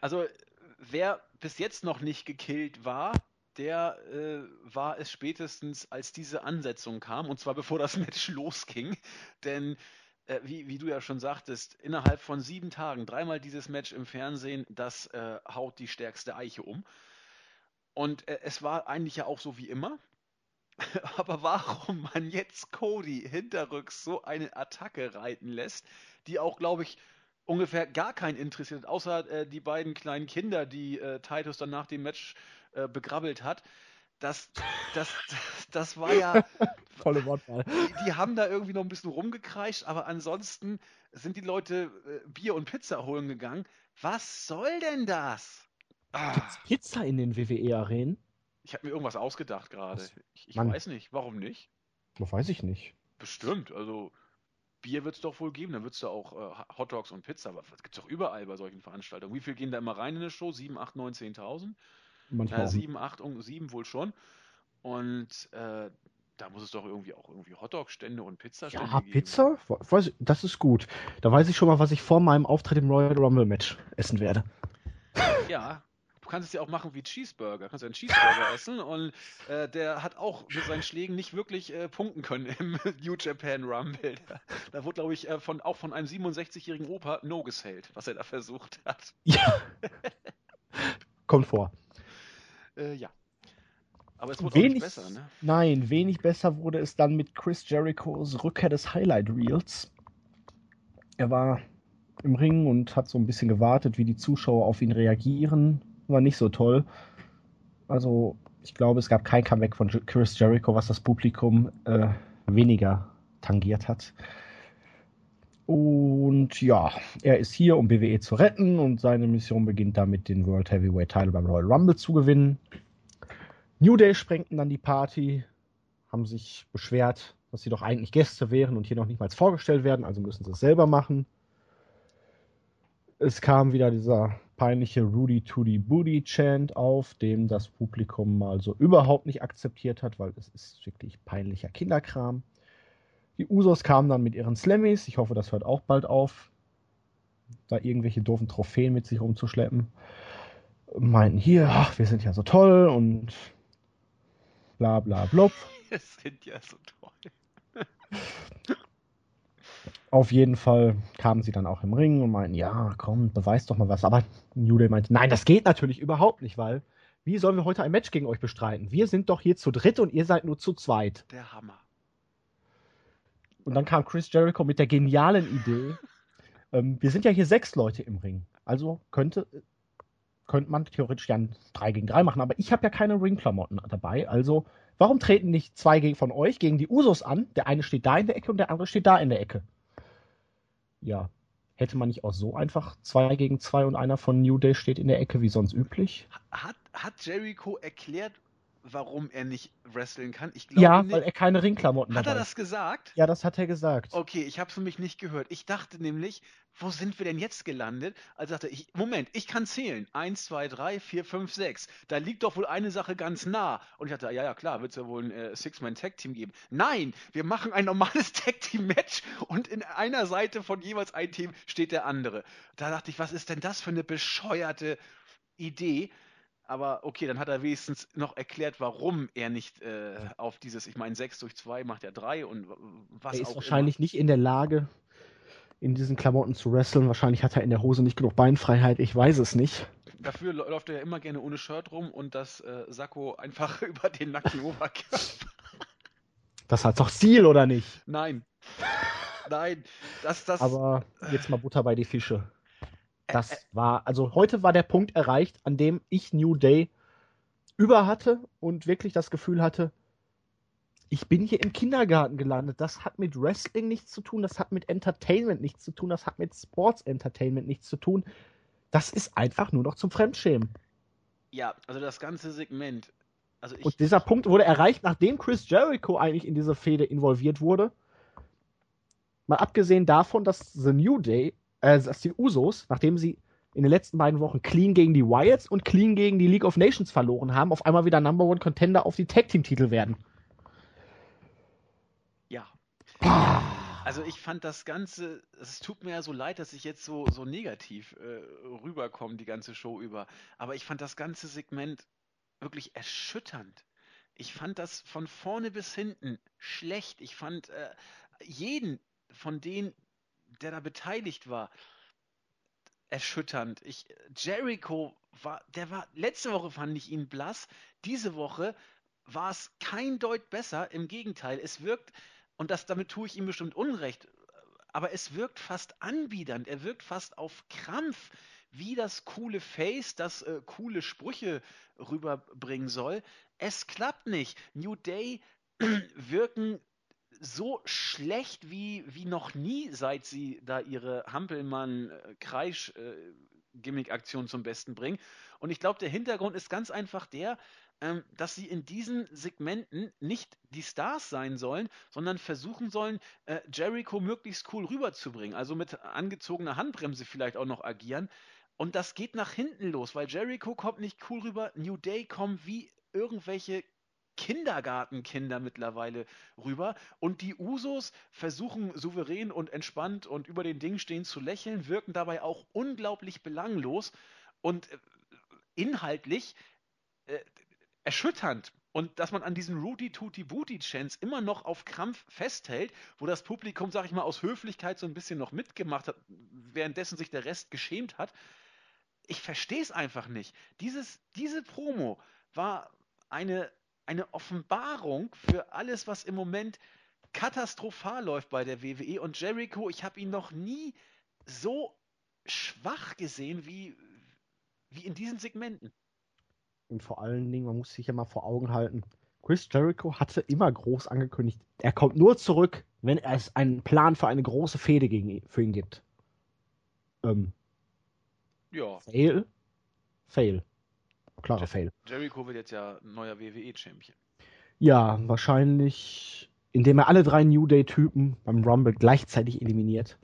also wer bis jetzt noch nicht gekillt war, der äh, war es spätestens, als diese Ansetzung kam, und zwar bevor das Match losging. Denn äh, wie, wie, du ja schon sagtest, innerhalb von sieben Tagen dreimal dieses Match im Fernsehen, das äh, haut die stärkste Eiche um. Und äh, es war eigentlich ja auch so wie immer. Aber warum man jetzt Cody hinterrücks so eine Attacke reiten lässt, die auch, glaube ich, ungefähr gar keinen interessiert, außer äh, die beiden kleinen Kinder, die äh, Titus dann nach dem Match äh, begrabbelt hat, das, das, das war ja. Volle Wortwahl. Die, die, haben da irgendwie noch ein bisschen rumgekreischt, aber ansonsten sind die Leute äh, Bier und Pizza holen gegangen. Was soll denn das? Ah. Gibt's Pizza in den WWE-Arenen? Ich habe mir irgendwas ausgedacht gerade. Ich, ich weiß nicht. Warum nicht? Das weiß ich nicht. Bestimmt. Also Bier wird es doch wohl geben. Dann wird es da auch äh, Hotdogs und Pizza. Aber das gibt es doch überall bei solchen Veranstaltungen. Wie viel gehen da immer rein in eine Show? 7, 8, 9, 10.000? Manchmal. Äh, 7, 8, 7 wohl schon. Und äh, da muss es doch irgendwie auch irgendwie Hotdog-Stände und Pizzastände ja, geben. Pizza? Weiß, das ist gut. Da weiß ich schon mal, was ich vor meinem Auftritt im Royal Rumble Match essen werde. Ja, du kannst es ja auch machen wie Cheeseburger. Du kannst ja einen Cheeseburger essen und äh, der hat auch mit seinen Schlägen nicht wirklich äh, punkten können im New Japan Rumble. Da, da wurde, glaube ich, äh, von, auch von einem 67-jährigen Opa No gesellt, was er da versucht hat. Ja. Kommt vor. Äh, ja. Aber es wurde wenig, nicht besser, ne? Nein, wenig besser wurde es dann mit Chris Jerichos Rückkehr des Highlight Reels. Er war im Ring und hat so ein bisschen gewartet, wie die Zuschauer auf ihn reagieren. War nicht so toll. Also, ich glaube, es gab kein Comeback von Chris Jericho, was das Publikum äh, weniger tangiert hat. Und ja, er ist hier, um BWE zu retten und seine Mission beginnt damit, den World Heavyweight Title beim Royal Rumble zu gewinnen. New Day sprengten dann die Party, haben sich beschwert, dass sie doch eigentlich Gäste wären und hier noch nicht vorgestellt werden, also müssen sie es selber machen. Es kam wieder dieser peinliche Rudy Tooty Booty Chant auf, dem das Publikum mal so überhaupt nicht akzeptiert hat, weil es ist wirklich peinlicher Kinderkram. Die Usos kamen dann mit ihren Slammies. Ich hoffe, das hört auch bald auf, da irgendwelche doofen Trophäen mit sich rumzuschleppen. Meinten hier, ach, wir sind ja so toll und bla bla blub. Wir sind ja so toll. Auf jeden Fall kamen sie dann auch im Ring und meinten, ja, komm, beweis doch mal was. Aber New Day meinte, nein, das geht natürlich überhaupt nicht, weil wie sollen wir heute ein Match gegen euch bestreiten? Wir sind doch hier zu dritt und ihr seid nur zu zweit. Der Hammer. Und dann kam Chris Jericho mit der genialen Idee, ähm, wir sind ja hier sechs Leute im Ring. Also könnte, könnte man theoretisch ja ein 3 gegen 3 machen, aber ich habe ja keine Ringklamotten dabei. Also warum treten nicht zwei von euch gegen die Usos an? Der eine steht da in der Ecke und der andere steht da in der Ecke. Ja, hätte man nicht auch so einfach zwei gegen zwei und einer von New Day steht in der Ecke wie sonst üblich? Hat, hat Jericho erklärt, warum er nicht wresteln kann? Ich glaube Ja, nicht. weil er keine Ringklamotten Hat er dabei das gesagt? Ja, das hat er gesagt. Okay, ich habe es nämlich nicht gehört. Ich dachte nämlich, wo sind wir denn jetzt gelandet? Also sagte ich, Moment, ich kann zählen. Eins, zwei, drei, vier, fünf, sechs. Da liegt doch wohl eine Sache ganz nah. Und ich dachte, ja, ja, klar, wird es ja wohl ein äh, Six-Man-Tag-Team geben. Nein, wir machen ein normales Tag-Team-Match und in einer Seite von jeweils ein Team steht der andere. Da dachte ich, was ist denn das für eine bescheuerte Idee? Aber okay, dann hat er wenigstens noch erklärt, warum er nicht äh, auf dieses, ich meine, 6 durch 2 macht ja 3 und was er auch ist wahrscheinlich nicht in der Lage, in diesen Klamotten zu wresteln. Wahrscheinlich hat er in der Hose nicht genug Beinfreiheit. Ich weiß es nicht. immer. Dafür lä- läuft er ja immer gerne ohne Shirt rum und das äh, Sakko einfach über den nackten Oberkörper. Das hat doch Ziel, oder nicht? Nein. Nein, das, das. Aber jetzt mal Butter bei die Fische. Das war, also heute war der Punkt erreicht, an dem ich New Day über hatte und wirklich das Gefühl hatte, ich bin hier im Kindergarten gelandet. Das hat mit Wrestling nichts zu tun, das hat mit Entertainment nichts zu tun, das hat mit Sports Entertainment nichts zu tun. Das ist einfach nur noch zum Fremdschämen. ja, also das ganze Segment. Also ich, Und dieser Punkt wurde erreicht, nachdem Chris Jericho eigentlich in diese Fehde involviert wurde. Mal abgesehen davon, dass The New Day, äh, dass die Usos, nachdem sie in den letzten beiden Wochen clean gegen die Wyatts und clean gegen die League of Nations verloren haben, auf einmal wieder Number One Contender auf die Tag Team Titel werden. ja. Also ich fand das Ganze, es tut mir ja so leid, dass ich jetzt so, so negativ äh, rüberkomme, die ganze Show über. Aber ich fand das ganze Segment wirklich erschütternd. Ich fand das von vorne bis hinten schlecht. Ich fand äh, jeden von denen, der da beteiligt war, erschütternd. Ich, Jericho war, der war, letzte Woche fand ich ihn blass. Diese Woche war es kein Deut besser. Im Gegenteil, es wirkt, und das, damit tue ich ihm bestimmt Unrecht, aber es wirkt fast anbiedernd. Er wirkt fast auf Krampf, wie das coole Face, das äh, coole Sprüche rüberbringen soll. Es klappt nicht. New Day wirken so schlecht wie, wie noch nie, seit sie da ihre Hampelmann-Kreisch-Gimmick-Aktion zum Besten bringen. Und ich glaube, der Hintergrund ist ganz einfach der, ähm, dass sie in diesen Segmenten nicht die Stars sein sollen, sondern versuchen sollen, äh, Jericho möglichst cool rüberzubringen. Also mit angezogener Handbremse vielleicht auch noch agieren. Und das geht nach hinten los, weil Jericho kommt nicht cool rüber, New Day kommen wie irgendwelche Kindergartenkinder mittlerweile rüber. Und die Usos versuchen souverän und entspannt und über den Ding stehen zu lächeln, wirken dabei auch unglaublich belanglos und äh, inhaltlich äh, erschütternd. Und dass man an diesen Rudy Tutti Booty Chants immer noch auf Krampf festhält, wo das Publikum, sag ich mal, aus Höflichkeit so ein bisschen noch mitgemacht hat, währenddessen sich der Rest geschämt hat. Ich verstehe es einfach nicht. Dieses, diese Promo war eine, eine Offenbarung für alles, was im Moment katastrophal läuft bei der WWE. Und Jericho, ich habe ihn noch nie so schwach gesehen wie, wie in diesen Segmenten. Und vor allen Dingen, man muss sich ja mal vor Augen halten, Chris Jericho hatte immer groß angekündigt, er kommt nur zurück, wenn es einen Plan für eine große Fehde gegen für ihn gibt. Ähm, Ja. fail? Fail. Klarer Jer Fail. Jericho wird jetzt ja neuer WWE-Champion. Ja, wahrscheinlich, indem er alle drei New Day-Typen beim Rumble gleichzeitig eliminiert.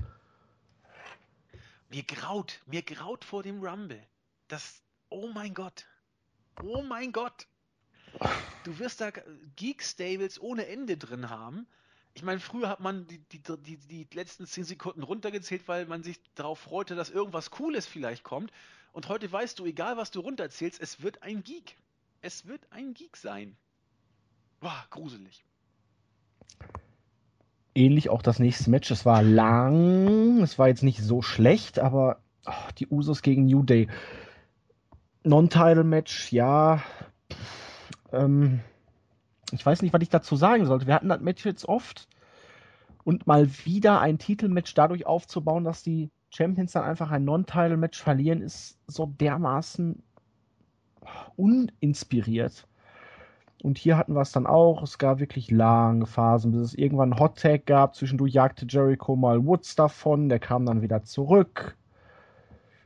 Mir graut, mir graut vor dem Rumble. Das, oh mein Gott. Oh mein Gott. Du wirst da Geek-Stables ohne Ende drin haben. Ich meine, früher hat man die, die, die, die letzten 10 Sekunden runtergezählt, weil man sich darauf freute, dass irgendwas Cooles vielleicht kommt. Und heute weißt du, egal was du runterzählst, es wird ein Geek. Es wird ein Geek sein. Boah, gruselig. Ähnlich auch das nächste Match. Es war lang, es war jetzt nicht so schlecht, aber oh, die Usos gegen New Day. Non-Title-Match, ja. Ähm, ich weiß nicht, was ich dazu sagen sollte. Wir hatten das Match jetzt oft. Und mal wieder ein Titelmatch dadurch aufzubauen, dass die Champions dann einfach ein Non-Title-Match verlieren, ist so dermaßen uninspiriert. Und hier hatten wir es dann auch. Es gab wirklich lange Phasen, bis es irgendwann einen Hot Tag gab. Zwischendurch jagte Jericho mal Woods davon. Der kam dann wieder zurück.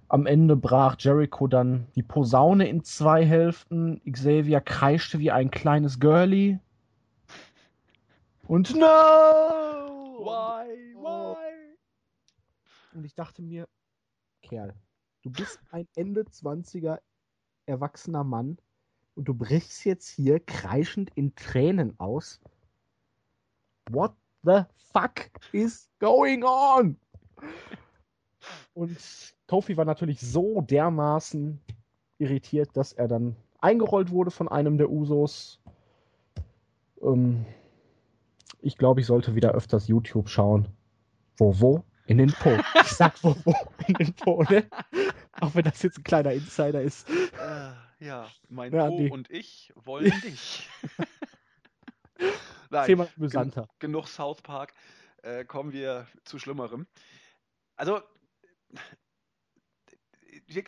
Am Ende brach Jericho dann die Posaune in zwei Hälften. Xavier kreischte wie ein kleines Girlie. Und no! Why? Why? Und ich dachte mir, Kerl, du bist ein Ende 20er erwachsener Mann und du brichst jetzt hier kreischend in Tränen aus. What the fuck is going on? Und Kofi war natürlich so dermaßen irritiert, dass er dann eingerollt wurde von einem der Usos. Ähm, ich glaube, ich sollte wieder öfters YouTube schauen. Wo, wo? In den Po. Ich sag wo, wo? In den Po, ne? Auch wenn das jetzt ein kleiner Insider ist. Äh, ja, mein ja, Po nee. und ich wollen dich. Nein, Thema amüsanter. Gen genug South Park. Äh, kommen wir zu Schlimmerem. Also,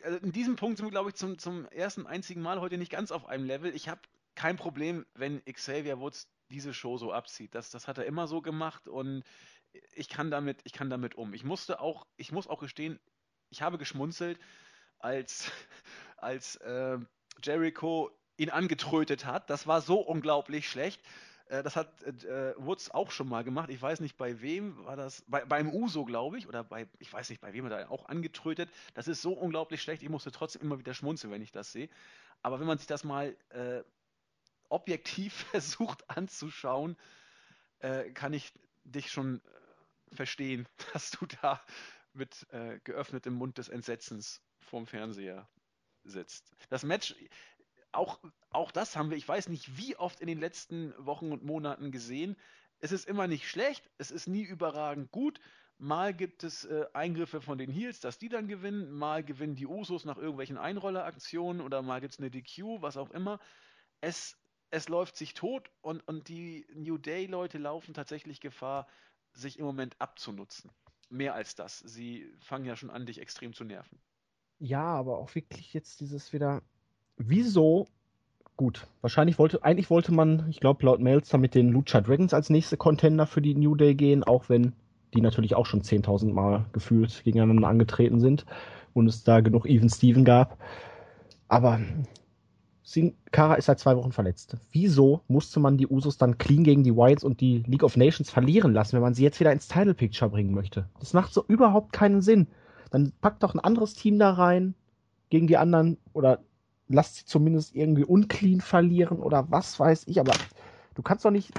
also, in diesem Punkt sind wir, glaube ich, zum, zum ersten einzigen Mal heute nicht ganz auf einem Level. Ich habe kein Problem, wenn Xavier Woods diese Show so abzieht. Das, das hat er immer so gemacht und ich kann damit, ich kann damit um. Ich musste auch, ich muss auch gestehen, ich habe geschmunzelt, als, als äh, Jericho ihn angetrötet hat. Das war so unglaublich schlecht. Äh, das hat äh, Woods auch schon mal gemacht. Ich weiß nicht, bei wem war das. Bei, beim Uso, glaube ich. Oder bei, ich weiß nicht, bei wem er da auch angetrötet. Das ist so unglaublich schlecht. Ich musste trotzdem immer wieder schmunzeln, wenn ich das sehe. Aber wenn man sich das mal äh, objektiv versucht anzuschauen, äh, kann ich dich schon äh, verstehen, dass du da mit äh, geöffnetem Mund des Entsetzens vorm Fernseher sitzt. Das Match, auch, auch das haben wir, ich weiß nicht, wie oft in den letzten Wochen und Monaten gesehen. Es ist immer nicht schlecht, es ist nie überragend gut. Mal gibt es äh, Eingriffe von den Heels, dass die dann gewinnen. Mal gewinnen die Usos nach irgendwelchen Einrolleraktionen oder mal gibt es eine DQ, was auch immer. Es, es läuft sich tot und, und die New Day-Leute laufen tatsächlich Gefahr, sich im Moment abzunutzen. Mehr als das. Sie fangen ja schon an, dich extrem zu nerven. Ja, aber auch wirklich jetzt dieses wieder. Wieso? Gut, wahrscheinlich wollte, eigentlich wollte man, ich glaube, laut Melzer mit den Lucha Dragons als nächste Contender für die New Day gehen, auch wenn die natürlich auch schon 10.000 Mal gefühlt gegeneinander angetreten sind und es da genug Even Steven gab. Aber Sin Cara ist seit zwei Wochen verletzt. Wieso musste man die Usos dann clean gegen die Wilds und die League of Nations verlieren lassen, wenn man sie jetzt wieder ins Title Picture bringen möchte? Das macht so überhaupt keinen Sinn. Dann packt doch ein anderes Team da rein gegen die anderen oder lasst sie zumindest irgendwie unclean verlieren oder was weiß ich. Aber du kannst doch nicht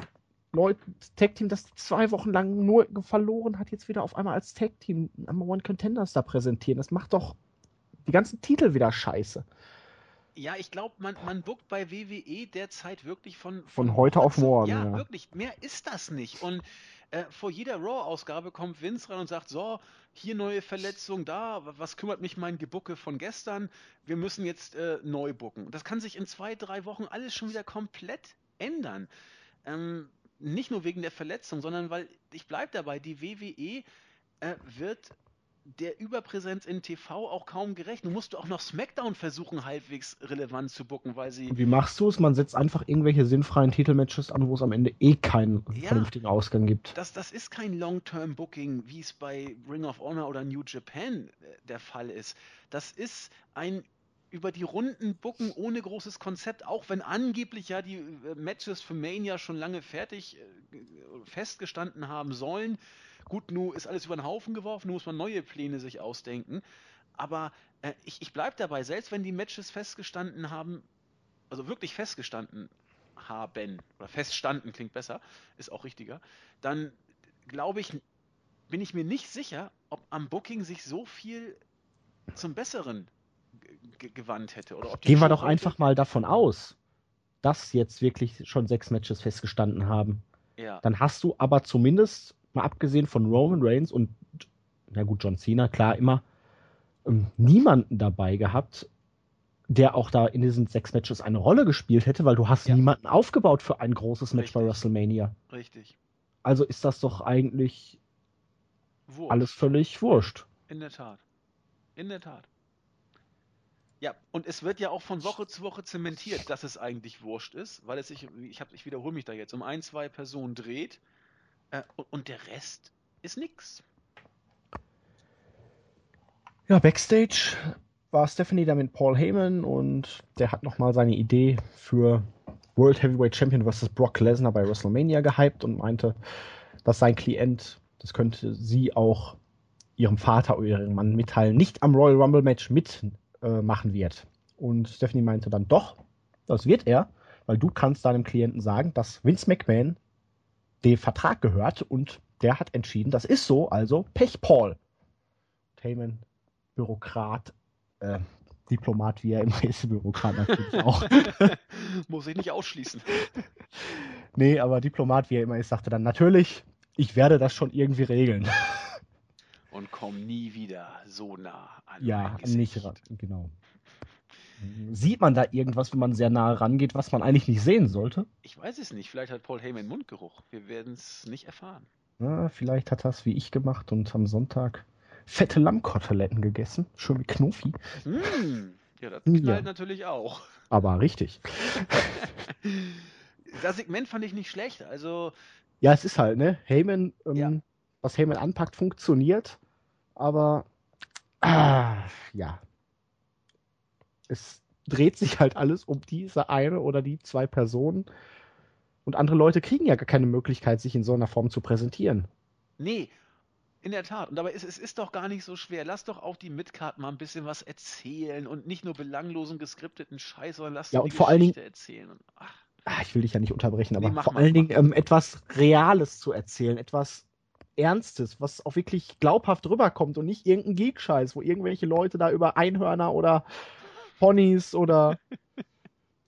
Leute, Tag Team, das zwei Wochen lang nur verloren hat, jetzt wieder auf einmal als Tag Team Number One Contenders da präsentieren. Das macht doch die ganzen Titel wieder scheiße. Ja, ich glaube, man, man buckt bei WWE derzeit wirklich von. Von, von heute auf morgen. Ja, ja, wirklich. Mehr ist das nicht. Und äh, vor jeder Raw-Ausgabe kommt Vince rein und sagt: So, hier neue Verletzung, da, was kümmert mich mein Gebucke von gestern? Wir müssen jetzt äh, neu bucken. Das kann sich in zwei, drei Wochen alles schon wieder komplett ändern. Ähm, nicht nur wegen der Verletzung, sondern weil, ich bleibe dabei, die WWE äh, wird der Überpräsenz in TV auch kaum gerecht. Du musst auch noch SmackDown versuchen, halbwegs relevant zu bucken, weil sie. Wie machst du es? Man setzt einfach irgendwelche sinnfreien Titelmatches an, wo es am Ende eh keinen ja, vernünftigen Ausgang gibt. Das, das ist kein Long-Term-Booking, wie es bei Ring of Honor oder New Japan äh, der Fall ist. Das ist ein über die Runden bucken ohne großes Konzept, auch wenn angeblich ja die äh, Matches für Mania schon lange fertig äh, festgestanden haben sollen. Gut, nun ist alles über den Haufen geworfen, nun muss man neue Pläne sich ausdenken. Aber äh, ich, ich bleibe dabei, selbst wenn die Matches festgestanden haben, also wirklich festgestanden haben, oder feststanden klingt besser, ist auch richtiger, dann glaube ich, bin ich mir nicht sicher, ob am Booking sich so viel zum Besseren gewandt hätte. Oder ob Gehen wir doch einfach mal davon aus, dass jetzt wirklich schon sechs Matches festgestanden haben. Ja. Dann hast du aber zumindest, mal abgesehen von Roman Reigns und, na gut, John Cena, klar, immer ähm, niemanden dabei gehabt, der auch da in diesen sechs Matches eine Rolle gespielt hätte, weil du hast ja. niemanden aufgebaut für ein großes Match Richtig. bei WrestleMania. Richtig. Also ist das doch eigentlich wurscht. alles völlig wurscht. In der Tat. In der Tat. Ja, und es wird ja auch von Woche zu Woche zementiert, dass es eigentlich wurscht ist, weil es sich, ich, hab, ich wiederhole mich da jetzt, um ein, zwei Personen dreht äh, und, der Rest ist nix. Ja, Backstage war Stephanie da mit Paul Heyman und der hat nochmal seine Idee für World Heavyweight Champion vs. Brock Lesnar bei WrestleMania gehypt und meinte, dass sein Klient, das könnte sie auch ihrem Vater oder ihrem Mann mitteilen, nicht am Royal Rumble Match mitmachen äh, wird. Und Stephanie meinte dann doch, das wird er, weil du kannst deinem Klienten sagen, dass Vince McMahon den Vertrag gehört und der hat entschieden, das ist so, also Pech Paul. Heyman, Bürokrat, äh, Diplomat wie er im Reisebürokrat natürlich auch. Muss ich nicht ausschließen. nee, aber Diplomat wie er immer ist, sagte dann natürlich, ich werde das schon irgendwie regeln. Und komm nie wieder so nah an Ja, nicht genau. Sieht man da irgendwas, wenn man sehr nah rangeht, was man eigentlich nicht sehen sollte? Ich weiß es nicht. Vielleicht hat Paul Heyman Mundgeruch. Wir werden es nicht erfahren. Ja, vielleicht hat er es wie ich gemacht und am Sonntag fette Lammkoteletten gegessen. Schön mit Knuffi. Mm, ja, das knallt ja. natürlich auch. Aber richtig. das Segment fand ich nicht schlecht. Also. Ja, es ist halt, ne? Heyman, ähm, ja. was Heyman anpackt, funktioniert. Aber, ah, ja. Es dreht sich halt alles um diese eine oder die zwei Personen. Und andere Leute kriegen ja gar keine Möglichkeit, sich in so einer Form zu präsentieren. Nee, in der Tat. Und dabei ist es ist doch gar nicht so schwer. Lass doch auch die Midcard mal ein bisschen was erzählen und nicht nur belanglosen, geskripteten Scheiß, sondern lass ja, und die vor Geschichte allen Dingen, erzählen. Und, ach. ach. ich will dich ja nicht unterbrechen, aber nee, vor mal, allen Dingen ähm, etwas Reales zu erzählen, etwas Ernstes, was auch wirklich glaubhaft rüberkommt und nicht irgendein Geek-Scheiß, wo irgendwelche Leute da über Einhörner oder Ponys oder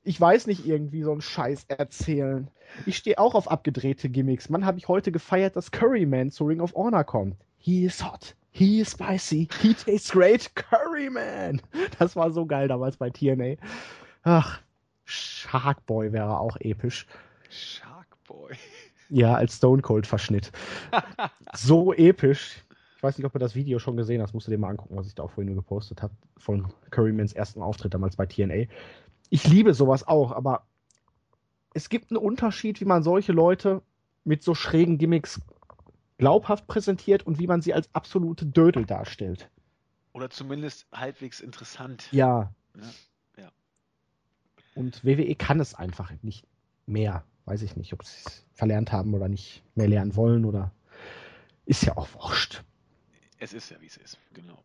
ich weiß nicht, irgendwie so einen Scheiß erzählen. Ich stehe auch auf abgedrehte Gimmicks. Mann, habe ich heute gefeiert, dass Curryman zu Ring of Honor kommt. He is hot. He is spicy. He tastes great. Curryman. Das war so geil damals bei TNA. Ach, Sharkboy wäre auch episch. Sharkboy. Ja, als Stone Cold Verschnitt. so episch. Ich weiß nicht, ob du das Video schon gesehen hast. Musst du dir mal angucken, was ich da auch vorhin gepostet habe. Von Currymans ersten Auftritt damals bei TNA ich liebe sowas auch, aber es gibt einen Unterschied, wie man solche Leute mit so schrägen Gimmicks glaubhaft präsentiert und wie man sie als absolute Dödel darstellt. Oder zumindest halbwegs interessant. Ja. ja. ja. Und WWE kann es einfach nicht mehr. Weiß ich nicht, ob sie es verlernt haben oder nicht mehr lernen wollen oder ist ja auch wurscht. Es ist ja, wie es ist, genau.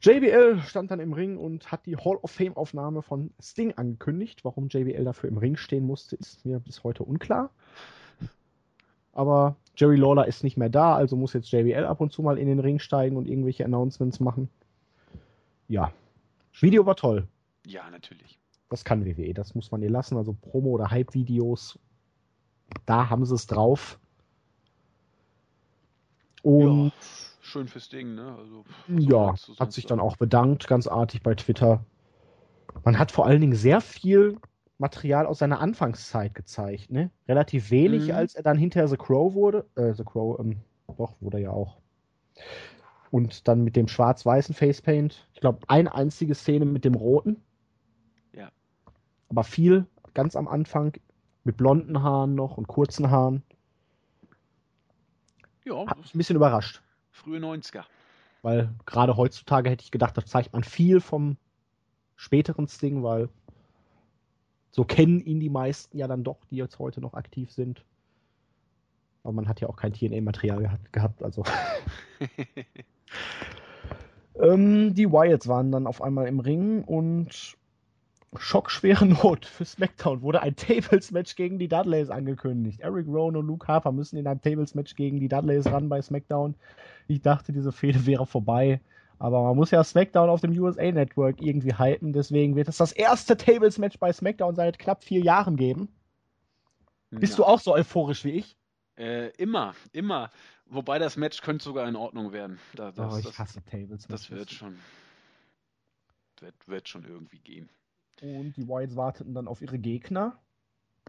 JBL stand dann im Ring und hat die Hall of Fame Aufnahme von Sting angekündigt. Warum JBL dafür im Ring stehen musste, ist mir bis heute unklar. Aber Jerry Lawler ist nicht mehr da, also muss jetzt JBL ab und zu mal in den Ring steigen und irgendwelche Announcements machen. Ja. Video war toll. Ja, natürlich. Das kann WWE, das muss man ihr lassen. Also Promo- oder Hype-Videos, da haben sie es drauf. Und ja schön fürs Ding, ne? Also, ja, hat sich dann auch bedankt, ganz artig bei Twitter. Man hat vor allen Dingen sehr viel Material aus seiner Anfangszeit gezeigt, ne? Relativ wenig, mhm. als er dann hinterher The Crow wurde. Äh, The Crow, ähm, doch, wurde er ja auch. Und dann mit dem schwarz-weißen Facepaint. Ich glaube, eine einzige Szene mit dem roten. Ja. Aber viel, ganz am Anfang, mit blonden Haaren noch und kurzen Haaren. Ja. Hat mich ein bisschen überrascht. Frühe 90er. Weil gerade heutzutage hätte ich gedacht, da zeigt man viel vom späteren Sting, weil so kennen ihn die meisten ja dann doch, die jetzt heute noch aktiv sind. Aber man hat ja auch kein TNA-Material gehabt, also. ähm, die Wyatts waren dann auf einmal im Ring und schockschwere Not für SmackDown wurde ein Tables-Match gegen die Dudleys angekündigt. Eric Rowan und Luke Harper müssen in ein Tables-Match gegen die Dudleys ran bei SmackDown. Ich dachte, diese Fehde wäre vorbei. Aber man muss ja SmackDown auf dem USA Network irgendwie halten. Deswegen wird es das erste Tables-Match bei SmackDown seit knapp vier Jahren geben. Bist ja. du auch so euphorisch wie ich? Äh, immer, immer. Wobei das Match könnte sogar in Ordnung werden. Da, das, oh, ich hasse Tables. Das wird schon, wird, wird schon irgendwie gehen. Und die Whites warteten dann auf ihre Gegner.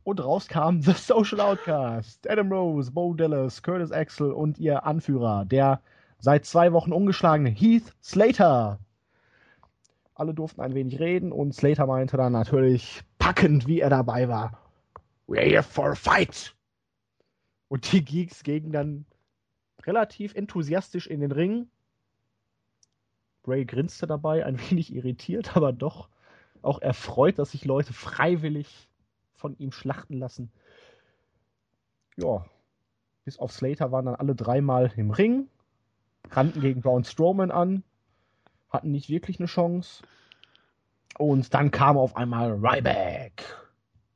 Und raus kam The Social Outcast. Adam Rose, Bo Dallas, Curtis Axel und ihr Anführer, der seit zwei Wochen ungeschlagene Heath Slater. Alle durften ein wenig reden und Slater meinte dann natürlich packend, wie er dabei war. We're here for a fight. Und die Geeks gingen dann relativ enthusiastisch in den Ring. Bray grinste dabei, ein wenig irritiert, aber doch auch erfreut, dass sich Leute freiwillig von ihm schlachten lassen. Ja, bis auf Slater waren dann alle dreimal im Ring rannten gegen Braun Strowman an, hatten nicht wirklich eine Chance. Und dann kam auf einmal Ryback.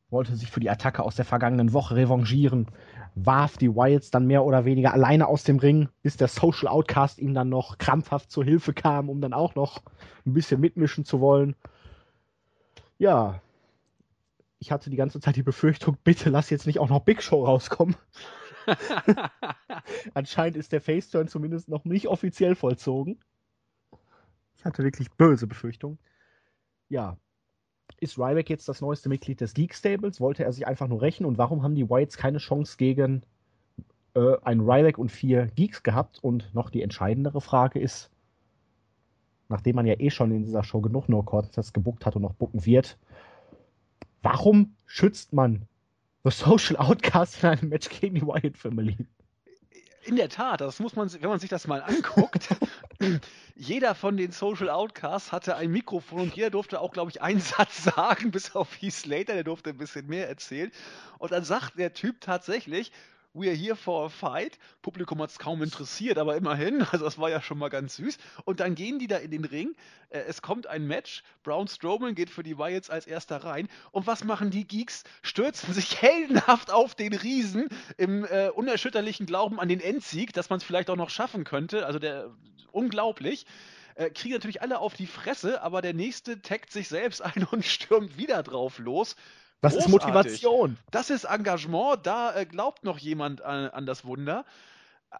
Wollte sich für die Attacke aus der vergangenen Woche revanchieren, warf die Wyatts dann mehr oder weniger alleine aus dem Ring, bis der Social Outcast ihm dann noch krampfhaft zur Hilfe kam, um dann auch noch ein bisschen mitmischen zu wollen. Ja, ich hatte die ganze Zeit die Befürchtung, bitte lass jetzt nicht auch noch Big Show rauskommen. Anscheinend ist der Faceturn zumindest noch nicht offiziell vollzogen. Ich hatte wirklich böse Befürchtungen. Ja. Ist Ryback jetzt das neueste Mitglied des Geek Stables? Wollte er sich einfach nur rächen? Und warum haben die Whites keine Chance gegen äh, ein Ryback und vier Geeks gehabt? Und noch die entscheidendere Frage ist, nachdem man ja eh schon in dieser Show genug No Contests gebuckt hat und noch bucken wird, warum schützt man The Social Outcast in einem Match gegen die Wyatt Family. In der Tat, das muss man, wenn man sich das mal anguckt, jeder von den Social Outcasts hatte ein Mikrofon und jeder durfte auch, glaube ich, einen Satz sagen, bis auf Heath Slater, der durfte ein bisschen mehr erzählen. Und dann sagt der Typ tatsächlich, We are here for a fight. Publikum hat es kaum interessiert, aber immerhin, also das war ja schon mal ganz süß. Und dann gehen die da in den Ring. Äh, es kommt ein Match. Braun Strowman geht für die Wyatts als erster rein. Und was machen die Geeks? Stürzen sich heldenhaft auf den Riesen im äh, unerschütterlichen Glauben an den Endsieg, dass man es vielleicht auch noch schaffen könnte. Also der unglaublich. Äh, kriegen natürlich alle auf die Fresse, aber der nächste taggt sich selbst ein und stürmt wieder drauf los. Das Großartig. ist Motivation. Das ist Engagement. Da äh, glaubt noch jemand an, an, das Wunder.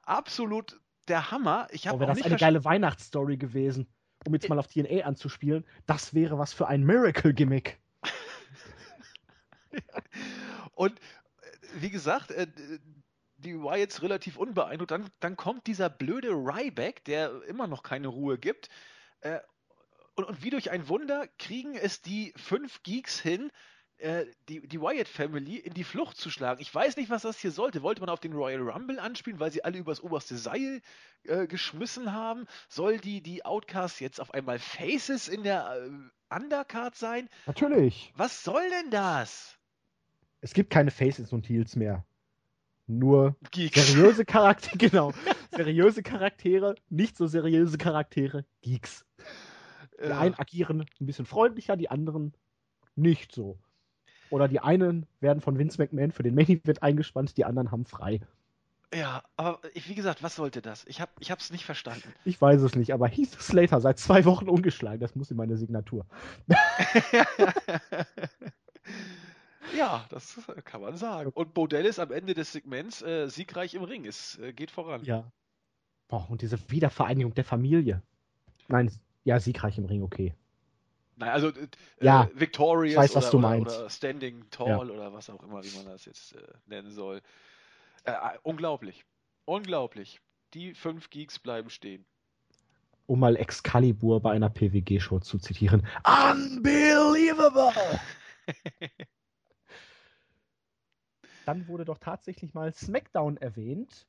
Absolut der Hammer. Ich oh, wäre das eine geile Weihnachtsstory gewesen, um jetzt mal auf TNA anzuspielen. Das wäre was für ein Miracle-Gimmick. Und äh, wie gesagt, äh, die war jetzt relativ unbeeindruckt. Dann, dann kommt dieser blöde Ryback, der immer noch keine Ruhe gibt. Und, und, wie durch ein Wunder kriegen es die fünf Geeks hin, äh, die, die Wyatt Family in die Flucht zu schlagen. Ich weiß nicht, was das hier sollte. Wollte man auf den Royal Rumble anspielen, weil sie alle übers oberste Seil äh, geschmissen haben? Soll die, die Outcast jetzt auf einmal Faces in der äh, Undercard sein? Natürlich. Was soll denn das? Es gibt keine Faces und Heels mehr. Nur Geeks. seriöse Charaktere, genau. seriöse Charaktere, nicht so seriöse Charaktere, Geeks. Die einen agieren ein bisschen freundlicher, die anderen nicht so. Oder die einen werden von Vince McMahon für den Main Event eingespannt, die anderen haben frei. Ja, aber wie gesagt, was sollte das? Ich habe ich hab's nicht verstanden. Ich weiß es nicht, aber Heath Slater seit zwei Wochen ungeschlagen, das muss in meine Signatur. ja, das kann man sagen. Und Bodell ist am Ende des Segments äh, siegreich im Ring. Es äh, geht voran. Ja. Boah, und diese Wiedervereinigung der Familie. Nein, ja, siegreich im Ring, okay. Nein, also äh, ja, Victorious weiß, oder, oder, oder, Standing Tall ja. oder was auch immer, wie man das jetzt äh, nennen soll. Äh, äh, unglaublich. Unglaublich. Die fünf Geeks bleiben stehen. Um mal Excalibur bei einer PWG-Show zu zitieren. Unbelievable! Dann wurde doch tatsächlich mal SmackDown erwähnt.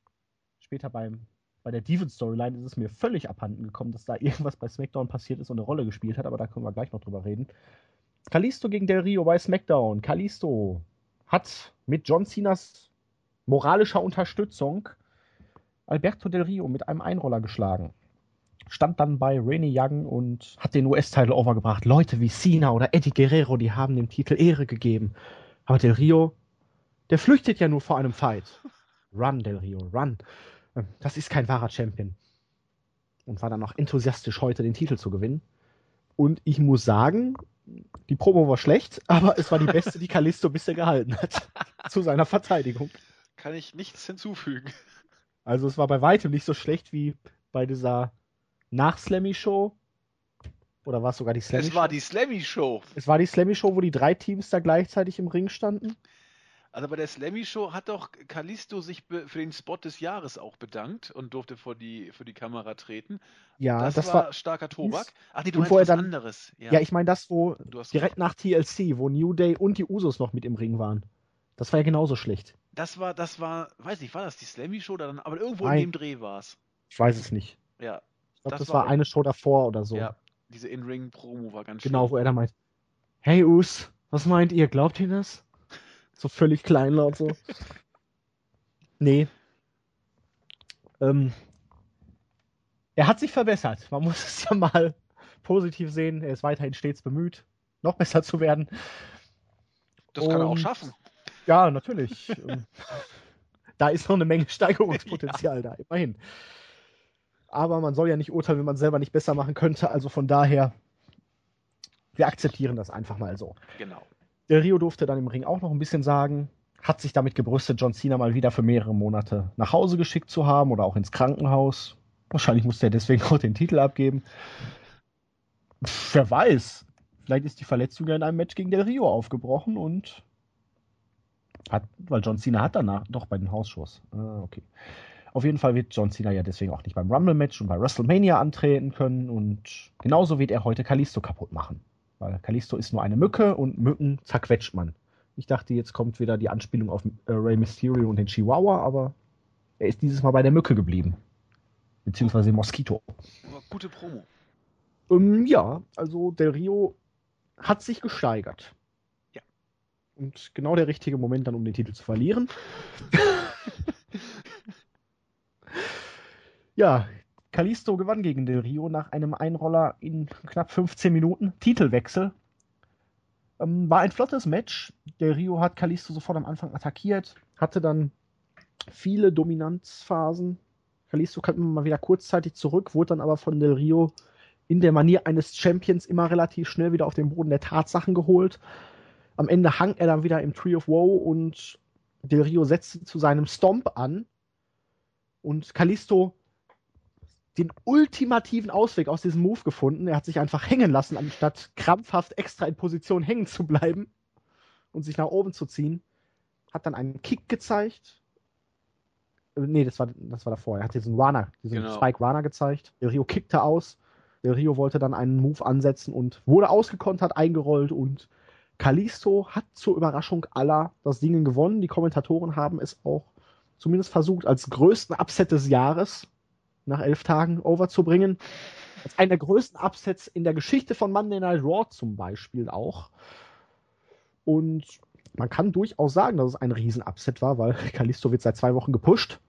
Später beim bei der Devon-Storyline ist es mir völlig abhanden gekommen, dass da irgendwas bei SmackDown passiert ist und eine Rolle gespielt hat, aber da können wir gleich noch drüber reden. Kalisto gegen Del Rio bei SmackDown. Kalisto hat mit John Cenas moralischer Unterstützung Alberto Del Rio mit einem Einroller geschlagen. Stand dann bei Rainy Young und hat den US-Title overgebracht. Leute wie Cena oder Eddie Guerrero, die haben dem Titel Ehre gegeben. Aber Del Rio, der flüchtet ja nur vor einem Fight. Run, Del Rio, run. Das ist kein wahrer Champion. Und war dann noch enthusiastisch, heute den Titel zu gewinnen. Und ich muss sagen, die Promo war schlecht, aber es war die beste, die Kalisto bisher gehalten hat. zu seiner Verteidigung. Kann ich nichts hinzufügen. Also es war bei weitem nicht so schlecht wie bei dieser Nach-Slammy-Show. Oder war es sogar die Slammy-Show? Es war die Slammy-Show. Es war die Slammy-Show, wo die drei Teams da gleichzeitig im Ring standen. Also bei der Slammy Show hat doch Kalisto sich für den Spot des Jahres auch bedankt und durfte vor die, für die Kamera treten. Ja, das, das war, war starker Tobak. Ach nee, du meinst was dann, anderes. Ja, ja ich meine das, wo direkt nach TLC, wo New Day und die Usos noch mit im Ring waren. Das war ja genauso schlecht. Das war, das war, weiß nicht, war das die Slammy Show oder dann, aber irgendwo Nein. in dem Dreh war es. Ich weiß es nicht. Ja. Ich glaube, das, das, war eine Show davor oder so. Ja, diese In-Ring-Promo war ganz Genau, schön. wo er da meint, hey Us, was meint ihr, glaubt ihr das? So völlig kleinlaut so. nee. Ähm, er hat sich verbessert. Man muss es ja mal positiv sehen. Er ist weiterhin stets bemüht, noch besser zu werden. Das Und, kann er auch schaffen. Ja, natürlich. Ähm, da ist noch eine Menge Steigerungspotenzial ja. da, immerhin. Aber man soll ja nicht urteilen, wenn man selber nicht besser machen könnte. Also von daher, wir akzeptieren das einfach mal so. Genau. Der Rio durfte dann im Ring auch noch ein bisschen sagen, hat sich damit gebrüstet, John Cena mal wieder für mehrere Monate nach Hause geschickt zu haben oder auch ins Krankenhaus. Wahrscheinlich musste er deswegen auch den Titel abgeben. Wer weiß. Vielleicht ist die Verletzung ja in einem Match gegen Del Rio aufgebrochen und hat, weil John Cena hat danach doch bei den Hausshows. Ah, okay. Auf jeden Fall wird John Cena ja deswegen auch nicht beim Rumble-Match und bei WrestleMania antreten können und genauso wird er heute Kalisto kaputt machen. Weil Kalisto ist nur eine Mücke und Mücken zerquetscht man. Ich dachte, jetzt kommt wieder die Anspielung auf äh, Rey Mysterio und den Chihuahua, aber er ist dieses Mal bei der Mücke geblieben. Beziehungsweise Moskito. Gute Promo. Ähm, ja, also Del Rio hat sich gesteigert. Ja. Und genau der richtige Moment dann, um den Titel zu verlieren. ja, Kalisto gewann gegen Del Rio nach einem Einroller in knapp 15 Minuten. Titelwechsel. Ähm, war ein flottes Match. Del Rio hat Kalisto sofort am Anfang attackiert, hatte dann viele Dominanzphasen. Kalisto kam immer mal wieder kurzzeitig zurück, wurde dann aber von Del Rio in der Manier eines Champions immer relativ schnell wieder auf den Boden der Tatsachen geholt. Am Ende hang er dann wieder im Tree of Woe und Del Rio setzte zu seinem Stomp an. Und Kalisto den ultimativen Ausweg aus diesem Move gefunden. Er hat sich einfach hängen lassen, anstatt krampfhaft extra in Position hängen zu bleiben und sich nach oben zu ziehen. Hat dann einen Kick gezeigt. Äh, nee, das war, das war davor. Er hat diesen Runner, diesen genau. Spike Runner gezeigt. Der Rio kickte aus. Der Rio wollte dann einen Move ansetzen und wurde ausgekontert, eingerollt und Kalisto hat zur Überraschung aller das Ding gewonnen. Die Kommentatoren haben es auch zumindest versucht, als größten Upset des Jahres nach elf Tagen overzubringen. Als einer der größten Upsets in der Geschichte von Monday Night Raw zum Beispiel auch. Und man kann durchaus sagen, dass es ein Riesen-Upset war, weil Kalisto wird seit zwei Wochen gepusht.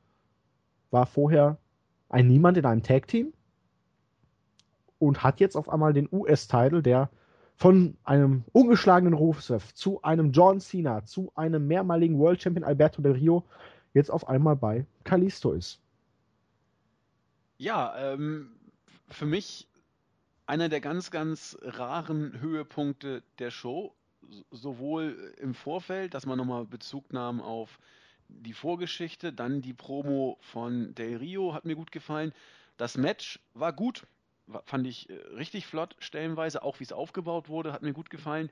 War vorher ein Niemand in einem Tag-Team. Und hat jetzt auf einmal den US-Title, der von einem ungeschlagenen Rusev zu einem John Cena zu einem mehrmaligen World Champion Alberto Del Rio jetzt auf einmal bei Kalisto ist. Ja, ähm, für mich einer der ganz, ganz raren Höhepunkte der Show. Sowohl im Vorfeld, dass man nochmal Bezug nahm auf die Vorgeschichte, dann die Promo von Del Rio hat mir gut gefallen. Das Match war gut, fand ich äh, richtig flott stellenweise, auch wie es aufgebaut wurde, hat mir gut gefallen.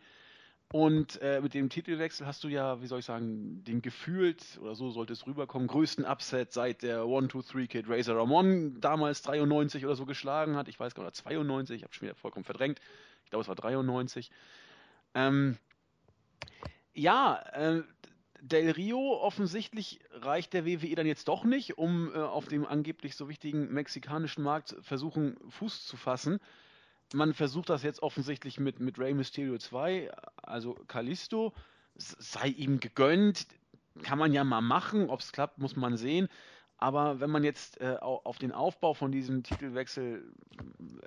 Und äh, mit dem Titelwechsel hast du ja, wie soll ich sagen, den gefühlt, oder so sollte es rüberkommen, größten Upset seit der 1-2-3-Kid Razor Ramon damals 93 oder so geschlagen hat. Ich weiß gar nicht, 92, ich habe schon wieder vollkommen verdrängt. Ich glaube, es war 93. Ähm, ja, äh, Del Rio offensichtlich reicht der WWE dann jetzt doch nicht, um äh, auf dem angeblich so wichtigen mexikanischen Markt versuchen, Fuß zu fassen. Man versucht das jetzt offensichtlich mit, mit Rey Mysterio 2, also Kalisto. Sei ihm gegönnt, kann man ja mal machen. Ob es klappt, muss man sehen. Aber wenn man jetzt äh, auf den Aufbau von diesem Titelwechsel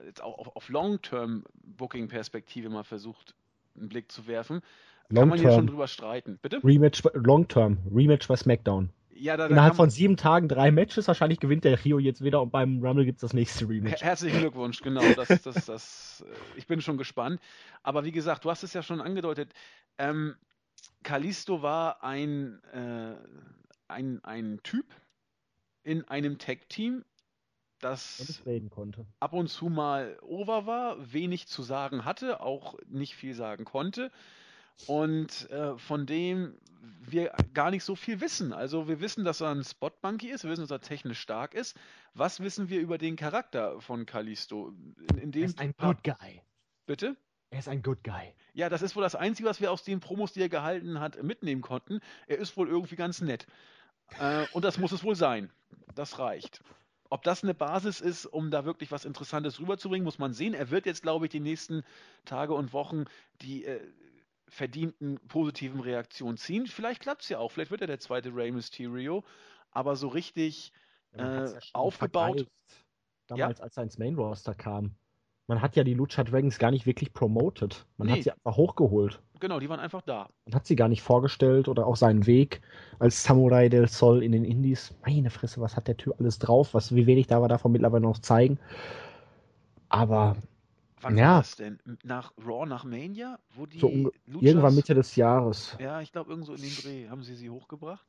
jetzt auch auf, auf Long-Term-Booking-Perspektive mal versucht, einen Blick zu werfen, Long kann man hier schon drüber streiten. Bitte? Rematch, Long-Term, Rematch bei SmackDown. Ja, da, Innerhalb von sieben Tagen drei Matches. Wahrscheinlich gewinnt der Rio jetzt wieder und beim Rumble gibt es das nächste Rematch. Herzlichen Glückwunsch, genau. Das, das, das, äh, ich bin schon gespannt. Aber wie gesagt, du hast es ja schon angedeutet. Ähm, Kalisto war ein, äh, ein, ein Typ, in einem Tag-Team, das ab und zu mal over war, wenig zu sagen hatte, auch nicht viel sagen konnte und äh, von dem wir gar nicht so viel wissen. Also wir wissen, dass er ein Spot-Monkey ist, wir wissen, dass er technisch stark ist. Was wissen wir über den Charakter von Kalisto? In, in dem er ist ein Good Guy. Bitte? Er ist ein Good Guy. Ja, das ist wohl das Einzige, was wir aus den Promos, die er gehalten hat, mitnehmen konnten. Er ist wohl irgendwie ganz nett. Äh, und das muss es wohl sein. Das reicht. Ob das eine Basis ist, um da wirklich was Interessantes rüberzubringen, muss man sehen. Er wird jetzt, glaube ich, die nächsten Tage und Wochen die äh, verdienten positiven Reaktionen ziehen. Vielleicht klappt es ja auch. Vielleicht wird er der zweite Rey Mysterio. Aber so richtig äh, ja, aufgebaut. Damals, ja? als er ins Main Roster kam man hat ja die Lucha Dragons gar nicht wirklich promoted. Man nee. hat sie einfach hochgeholt. Genau, die waren einfach da. Man hat sie gar nicht vorgestellt oder auch seinen Weg als Samurai del Sol in den Indies. Meine Fresse, was hat der Typ alles drauf? Was, wie wenig darf er davon mittlerweile noch zeigen? Aber. Wann ja. war das denn? Nach Raw, nach Mania? Wo die so Luchas, irgendwann Mitte des Jahres. Ja, ich glaube, irgendwo in den Dreh haben sie sie hochgebracht.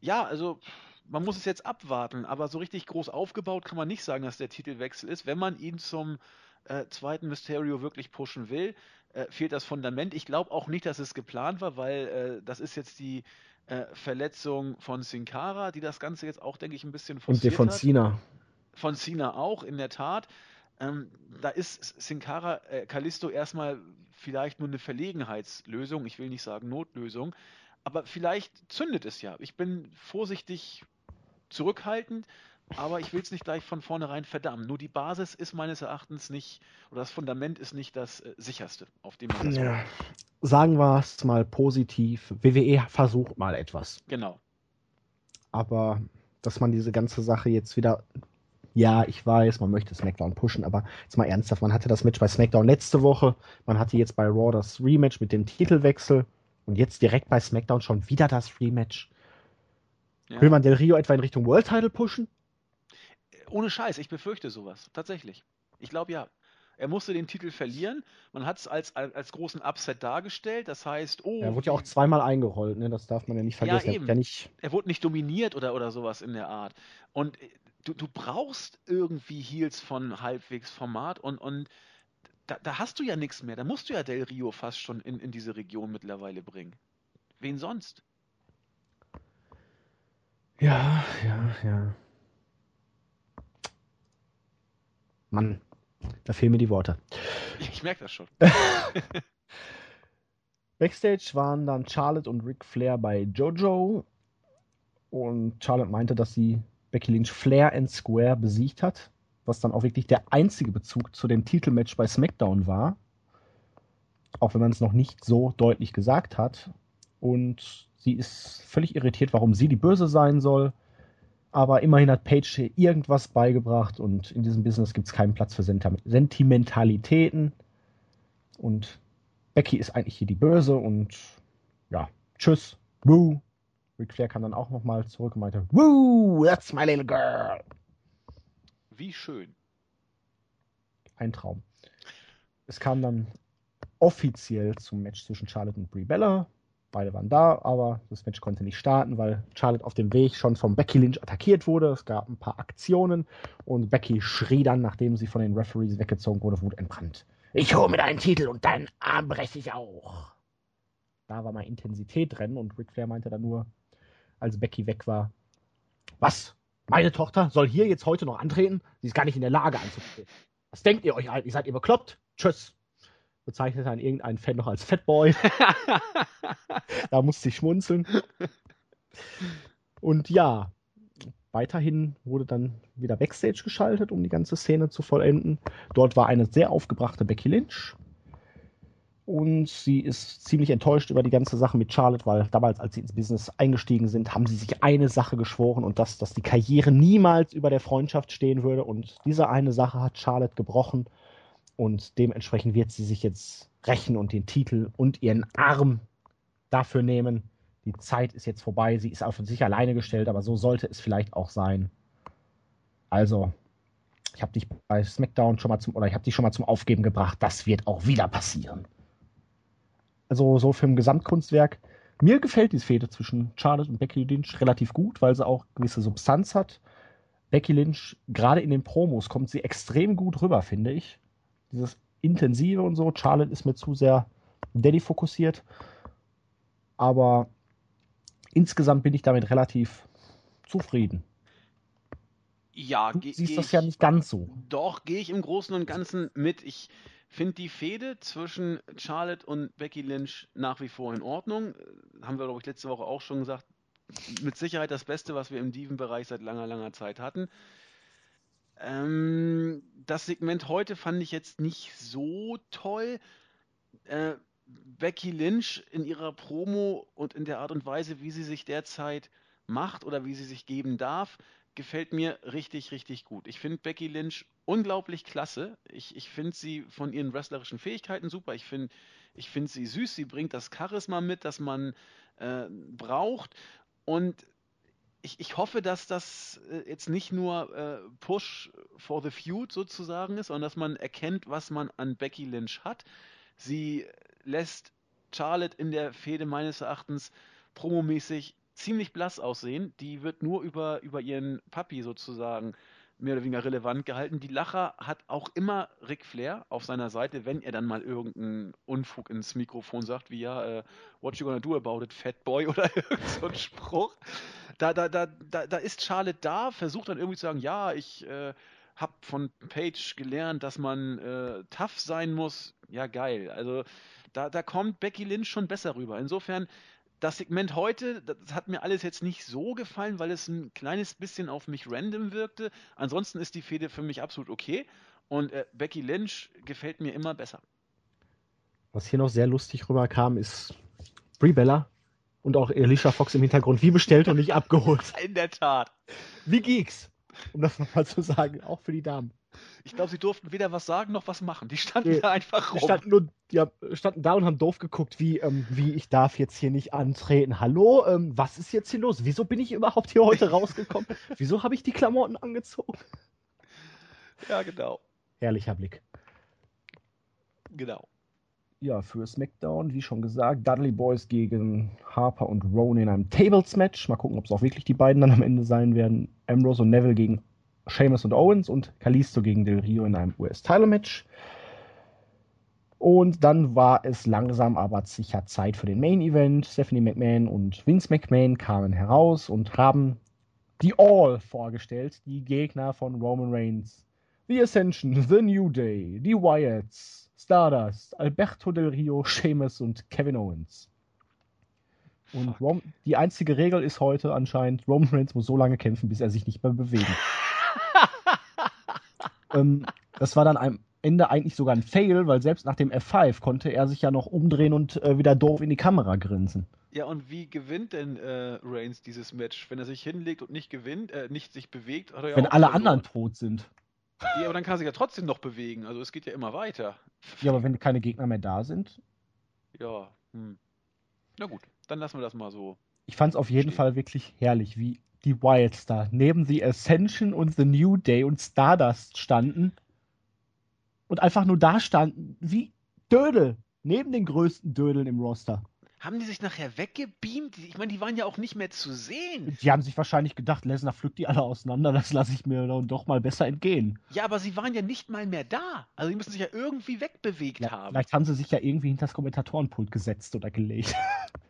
Ja, also man muss es jetzt abwarten, aber so richtig groß aufgebaut kann man nicht sagen, dass der Titelwechsel ist. Wenn man ihn zum äh, zweiten Mysterio wirklich pushen will, äh, fehlt das Fundament. Ich glaube auch nicht, dass es geplant war, weil äh, das ist jetzt die äh, Verletzung von Sin Cara, die das Ganze jetzt auch, denke ich, ein bisschen forciert Und die von Cena. Von Cena auch, in der Tat. Ähm, da ist Sin Cara, äh, Callisto erstmal vielleicht nur eine Verlegenheitslösung, ich will nicht sagen Notlösung, aber vielleicht zündet es ja. Ich bin vorsichtig zurückhaltend, aber ich will es nicht gleich von vornherein verdammen. Nur die Basis ist meines Erachtens nicht, oder das Fundament ist nicht das äh, sicherste, auf dem man das ja. Sagen wir es mal positiv. WWE versucht mal etwas. Genau. Aber dass man diese ganze Sache jetzt wieder. Ja, ich weiß, man möchte SmackDown pushen, aber jetzt mal ernsthaft, man hatte das Match bei SmackDown letzte Woche, man hatte jetzt bei Raw das Rematch mit dem Titelwechsel und jetzt direkt bei SmackDown schon wieder das Rematch. Ja. Will man Del Rio etwa in Richtung World Title pushen? Ohne Scheiß, ich befürchte sowas. Tatsächlich. Ich glaube ja. Er musste den Titel verlieren. Man hat es als, als großen Upset dargestellt. Das heißt, oh. Er wurde ja auch zweimal eingerollt, ne? Das darf man ja nicht vergessen. Ja, eben. Er, ja nicht... er wurde nicht dominiert oder, oder sowas in der Art. Und äh, du, du brauchst irgendwie Heels von halbwegs Format und, und da, da hast du ja nichts mehr. Da musst du ja Del Rio fast schon in, in diese Region mittlerweile bringen. Wen sonst? Ja, ja, ja. Mann, da fehlen mir die Worte. Ich, ich merke das schon. Backstage waren dann Charlotte und Ric Flair bei Jojo. Und Charlotte meinte, dass sie Becky Lynch Flair and Square besiegt hat. Was dann auch wirklich der einzige Bezug zu dem Titelmatch bei SmackDown war. Auch wenn man es noch nicht so deutlich gesagt hat. Und Sie ist völlig irritiert, warum sie die Böse sein soll. Aber immerhin hat Paige irgendwas beigebracht und in diesem Business gibt es keinen Platz für Sentimentalitäten. Und Becky ist eigentlich hier die Böse und ja, tschüss, woo. Ric Flair kam dann auch nochmal zurück und meinte, woo, that's my little girl. Wie schön. Ein Traum. Es kam dann offiziell zum Match zwischen Charlotte und Brie Bella. Beide waren da, aber das Match konnte nicht starten, weil Charlotte auf dem Weg schon von Becky Lynch attackiert wurde. Es gab ein paar Aktionen und Becky schrie dann, nachdem sie von den Referees weggezogen wurde, wutentbrannt. Ich hole mir deinen Titel und deinen Arm breche ich auch. Da war mal Intensität drin und Ric Flair meinte dann nur, als Becky weg war, was? Meine Tochter soll hier jetzt heute noch antreten? Sie ist gar nicht in der Lage anzutreten. Was denkt ihr euch? Ihr seid ihr bekloppt? Tschüss. bezeichnete dann irgendein Fan noch als Fatboy. da musste ich schmunzeln. Und ja, weiterhin wurde dann wieder Backstage geschaltet, um die ganze Szene zu vollenden. Dort war eine sehr aufgebrachte Becky Lynch. Und sie ist ziemlich enttäuscht über die ganze Sache mit Charlotte, weil damals, als sie ins Business eingestiegen sind, haben sie sich eine Sache geschworen und das, dass die Karriere niemals über der Freundschaft stehen würde. Und diese eine Sache hat Charlotte gebrochen. Und dementsprechend wird sie sich jetzt rächen und den Titel und ihren Arm dafür nehmen. Die Zeit ist jetzt vorbei. Sie ist auf sich alleine gestellt, aber so sollte es vielleicht auch sein. Also, ich habe dich bei SmackDown schon mal zum, oder ich habe dich schon mal zum Aufgeben gebracht. Das wird auch wieder passieren. Also, so für ein Gesamtkunstwerk. Mir gefällt die Fehde zwischen Charlotte und Becky Lynch relativ gut, weil sie auch gewisse Substanz hat. Becky Lynch, gerade in den Promos, kommt sie extrem gut rüber, finde ich dieses Intensive und so. Charlotte ist mir zu sehr Daddy fokussiert. Aber insgesamt bin ich damit relativ zufrieden. Ja, du siehst das ja nicht ganz so. Doch, gehe ich im Großen und Ganzen mit. Ich finde die Fehde zwischen Charlotte und Becky Lynch nach wie vor in Ordnung. Haben wir, glaube ich, letzte Woche auch schon gesagt. Mit Sicherheit das Beste, was wir im Diven-Bereich seit langer, langer Zeit hatten. Ähm, das Segment heute fand ich jetzt nicht so toll. Äh, Becky Lynch in ihrer Promo und in der Art und Weise, wie sie sich derzeit macht oder wie sie sich geben darf, gefällt mir richtig, richtig gut. Ich finde Becky Lynch unglaublich klasse. Ich, ich finde sie von ihren wrestlerischen Fähigkeiten super. Ich finde ich find sie süß. Sie bringt das Charisma mit, das man äh, braucht. Und ich, ich hoffe, dass das äh, jetzt nicht nur äh, Push for the Feud sozusagen ist, sondern dass man erkennt, was man an Becky Lynch hat. Sie lässt Charlotte in der Fehde meines Erachtens promomäßig ziemlich blass aussehen. Die wird nur über, über ihren Papi sozusagen mehr oder weniger relevant gehalten. Die Lacher hat auch immer Ric Flair auf seiner Seite, wenn er dann mal irgendeinen Unfug ins Mikrofon sagt, wie ja, äh, what you gonna do about it, fat boy oder irgend so Spruch. Da, da, da, da, da ist Charlotte da, versucht dann irgendwie zu sagen, ja, ich äh, habe von Paige gelernt, dass man äh, tough sein muss. Ja, geil. Also da, da kommt Becky Lynch schon besser rüber. Insofern das Segment heute, das hat mir alles jetzt nicht so gefallen, weil es ein kleines bisschen auf mich random wirkte. Ansonsten ist die Fehde für mich absolut okay. Und äh, Becky Lynch gefällt mir immer besser. Was hier noch sehr lustig rüberkam, ist Brie Bella und auch Alicia Fox im Hintergrund, wie bestellt und nicht abgeholt. In der Tat. Wie Geeks, um das nochmal zu sagen, auch für die Damen. Ich glaube, sie durften weder was sagen noch was machen. Die standen nee, da einfach rum. Die standen, nur, die standen da und haben doof geguckt, wie, ähm, wie ich darf jetzt hier nicht antreten. Hallo, ähm, was ist jetzt hier los? Wieso bin ich überhaupt hier heute rausgekommen? Wieso habe ich die Klamotten angezogen? Ja, genau. Herrlicher Blick. Genau. Ja, für SmackDown, wie schon gesagt, Dudley Boys gegen Harper und Rowan in einem Tables-Match. Mal gucken, ob es auch wirklich die beiden dann am Ende sein werden. Ambrose und Neville gegen Sheamus und Owens und Kalisto gegen Del Rio in einem US-Title-Match. Und dann war es langsam aber sicher Zeit für den Main-Event. Stephanie McMahon und Vince McMahon kamen heraus und haben die All vorgestellt, die Gegner von Roman Reigns. The Ascension, The New Day, die Wyatts, Stardust, Alberto Del Rio, Sheamus und Kevin Owens. Und Rom die einzige Regel ist heute anscheinend, Roman Reigns muss so lange kämpfen, bis er sich nicht mehr bewegen. ähm, das war dann am Ende eigentlich sogar ein Fail, weil selbst nach dem F5 konnte er sich ja noch umdrehen und äh, wieder doof in die Kamera grinsen. Ja, und wie gewinnt denn äh, Reigns dieses Match? Wenn er sich hinlegt und nicht gewinnt, äh, nicht sich bewegt, hat er ja Wenn alle anderen tot sind. Ja, aber dann kann er sich ja trotzdem noch bewegen. Also es geht ja immer weiter. Ja, aber wenn keine Gegner mehr da sind. Ja, hm. Na gut, dann lassen wir das mal so. Ich fand es auf jeden stehen. Fall wirklich herrlich, wie die Wildstar neben The Ascension und The New Day und Stardust standen und einfach nur da standen wie Dödel neben den größten Dödeln im Roster. Haben die sich nachher weggebeamt? Ich meine, die waren ja auch nicht mehr zu sehen. Die haben sich wahrscheinlich gedacht, Lesnar pflückt die alle auseinander, das lasse ich mir dann doch mal besser entgehen. Ja, aber sie waren ja nicht mal mehr da. Also die müssen sich ja irgendwie wegbewegt ja, haben. Vielleicht haben sie sich ja irgendwie hinter das Kommentatorenpult gesetzt oder gelegt.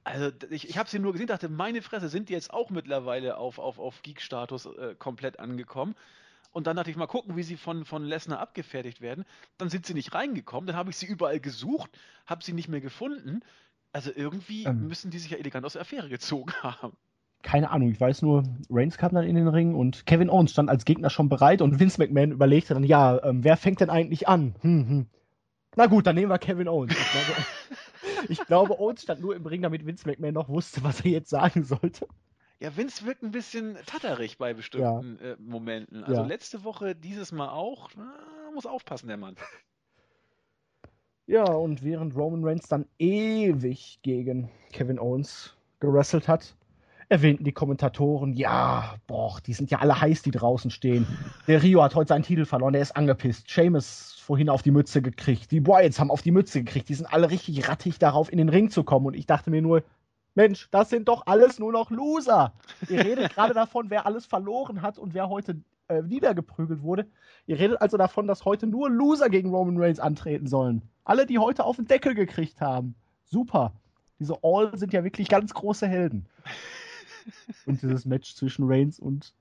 Also ich, ich habe sie nur gesehen, dachte, meine Fresse, sind die jetzt auch mittlerweile auf, auf, auf Geek-Status äh, komplett angekommen. Und dann dachte ich mal gucken, wie sie von, von Lesnar abgefertigt werden. Dann sind sie nicht reingekommen. Dann habe ich sie überall gesucht, habe sie nicht mehr gefunden. Also irgendwie ähm, müssen die sich ja elegant aus der Affäre gezogen haben. Keine Ahnung, ich weiß nur, Reigns kam dann in den Ring und Kevin Owens stand als Gegner schon bereit und Vince McMahon überlegte dann, ja, ähm, wer fängt denn eigentlich an? Hm, hm. Na gut, dann nehmen wir Kevin Owens. Ich glaube, ich glaube, Owens stand nur im Ring, damit Vince McMahon noch wusste, was er jetzt sagen sollte. Ja, Vince wirkt ein bisschen tatterig bei bestimmten ja. äh, Momenten. Also ja. letzte Woche, dieses Mal auch. Na, muss aufpassen, der Mann. Ja, und während Roman Reigns dann ewig gegen Kevin Owens gewrestelt hat, erwähnten die Kommentatoren, ja, boah, die sind ja alle heiß, die draußen stehen. Der Rio hat heute seinen Titel verloren, der ist angepisst. Seamus vorhin auf die Mütze gekriegt. Die Wyatts haben auf die Mütze gekriegt. Die sind alle richtig rattig darauf, in den Ring zu kommen. Und ich dachte mir nur, Mensch, das sind doch alles nur noch Loser. Ihr redet gerade davon, wer alles verloren hat und wer heute äh, niedergeprügelt wurde. Ihr redet also davon, dass heute nur Loser gegen Roman Reigns antreten sollen. Alle, die heute auf den Deckel gekriegt haben. Super. Diese All sind ja wirklich ganz große Helden. Und dieses Match zwischen Reigns und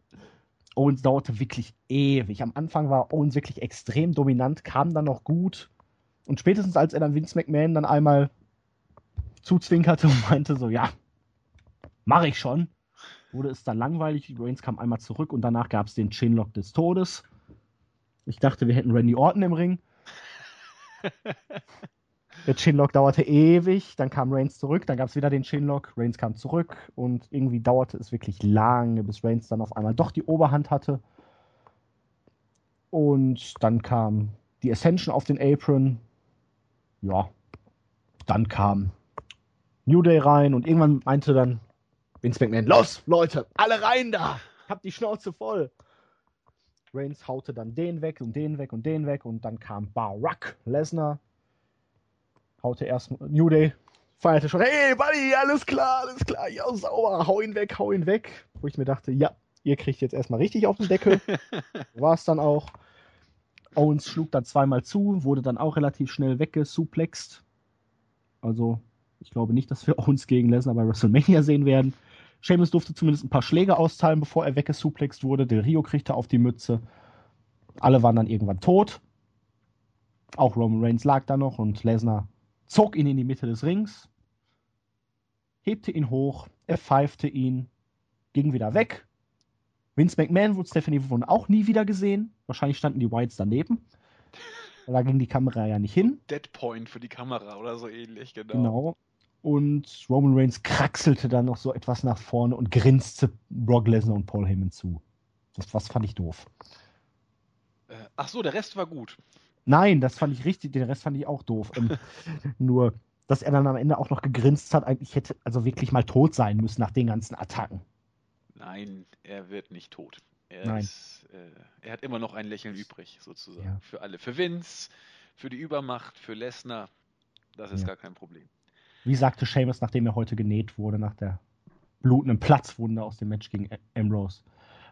Owens dauerte wirklich ewig. Am Anfang war Owens wirklich extrem dominant, kam dann noch gut. Und spätestens als er dann Vince McMahon dann einmal zuzwinkerte und meinte so, ja, mache ich schon, wurde es dann langweilig. Reigns kam einmal zurück und danach gab es den Chinlock des Todes. Ich dachte, wir hätten Randy Orton im Ring. Der Chinlock dauerte ewig, dann kam Reigns zurück, dann gab es wieder den Chinlock, Reigns kam zurück und irgendwie dauerte es wirklich lange, bis Reigns dann auf einmal doch die Oberhand hatte. Und dann kam die Ascension auf den Apron. Ja, dann kam New Day rein und irgendwann meinte dann Vince McMahon, los, Leute, alle rein da! Habt die Schnauze voll! Reigns haute dann den weg und den weg und den weg und dann kam Barack Lesnar haute erst New Day, feierte schon, hey Buddy, alles klar, alles klar, ja sauber, hau ihn weg, hau ihn weg. Wo ich mir dachte, ja, ihr kriegt jetzt erstmal richtig auf den Deckel. War es dann auch. Owens schlug dann zweimal zu, wurde dann auch relativ schnell weggesuplext. Also, ich glaube nicht, dass wir Owens gegen Lesnar bei WrestleMania sehen werden. Sheamus durfte zumindest ein paar Schläge austeilen, bevor er weggesuplext wurde. Del Rio kriegte auf die Mütze. Alle waren dann irgendwann tot. Auch Roman Reigns lag da noch und Lesnar zog ihn in die Mitte des Rings, hebte ihn hoch, er pfeifte ihn, ging wieder weg. Vince McMahon wurde Stephanie Wunde auch nie wieder gesehen. Wahrscheinlich standen die Whites daneben. Da ging die Kamera ja nicht hin. Dead Point für die Kamera oder so ähnlich, genau. Genau. Und Roman Reigns kraxelte dann noch so etwas nach vorne und grinste Brock Lesnar und Paul Heyman zu. Das, das fand ich doof. Äh, ach so, der Rest war gut. Nein, das fand ich richtig, den Rest fand ich auch doof. Ähm, nur, dass er dann am Ende auch noch gegrinst hat, eigentlich hätte also wirklich mal tot sein müssen nach den ganzen Attacken. Nein, er wird nicht tot. Er, Nein. Ist, äh, er hat immer noch ein Lächeln übrig, sozusagen. Ja. Für alle. Für Vince, für die Übermacht, für Lesnar. Das ist ja. gar kein Problem. Wie sagte Seamus, nachdem er heute genäht wurde, nach der blutenden Platzwunde aus dem Match gegen Ambrose.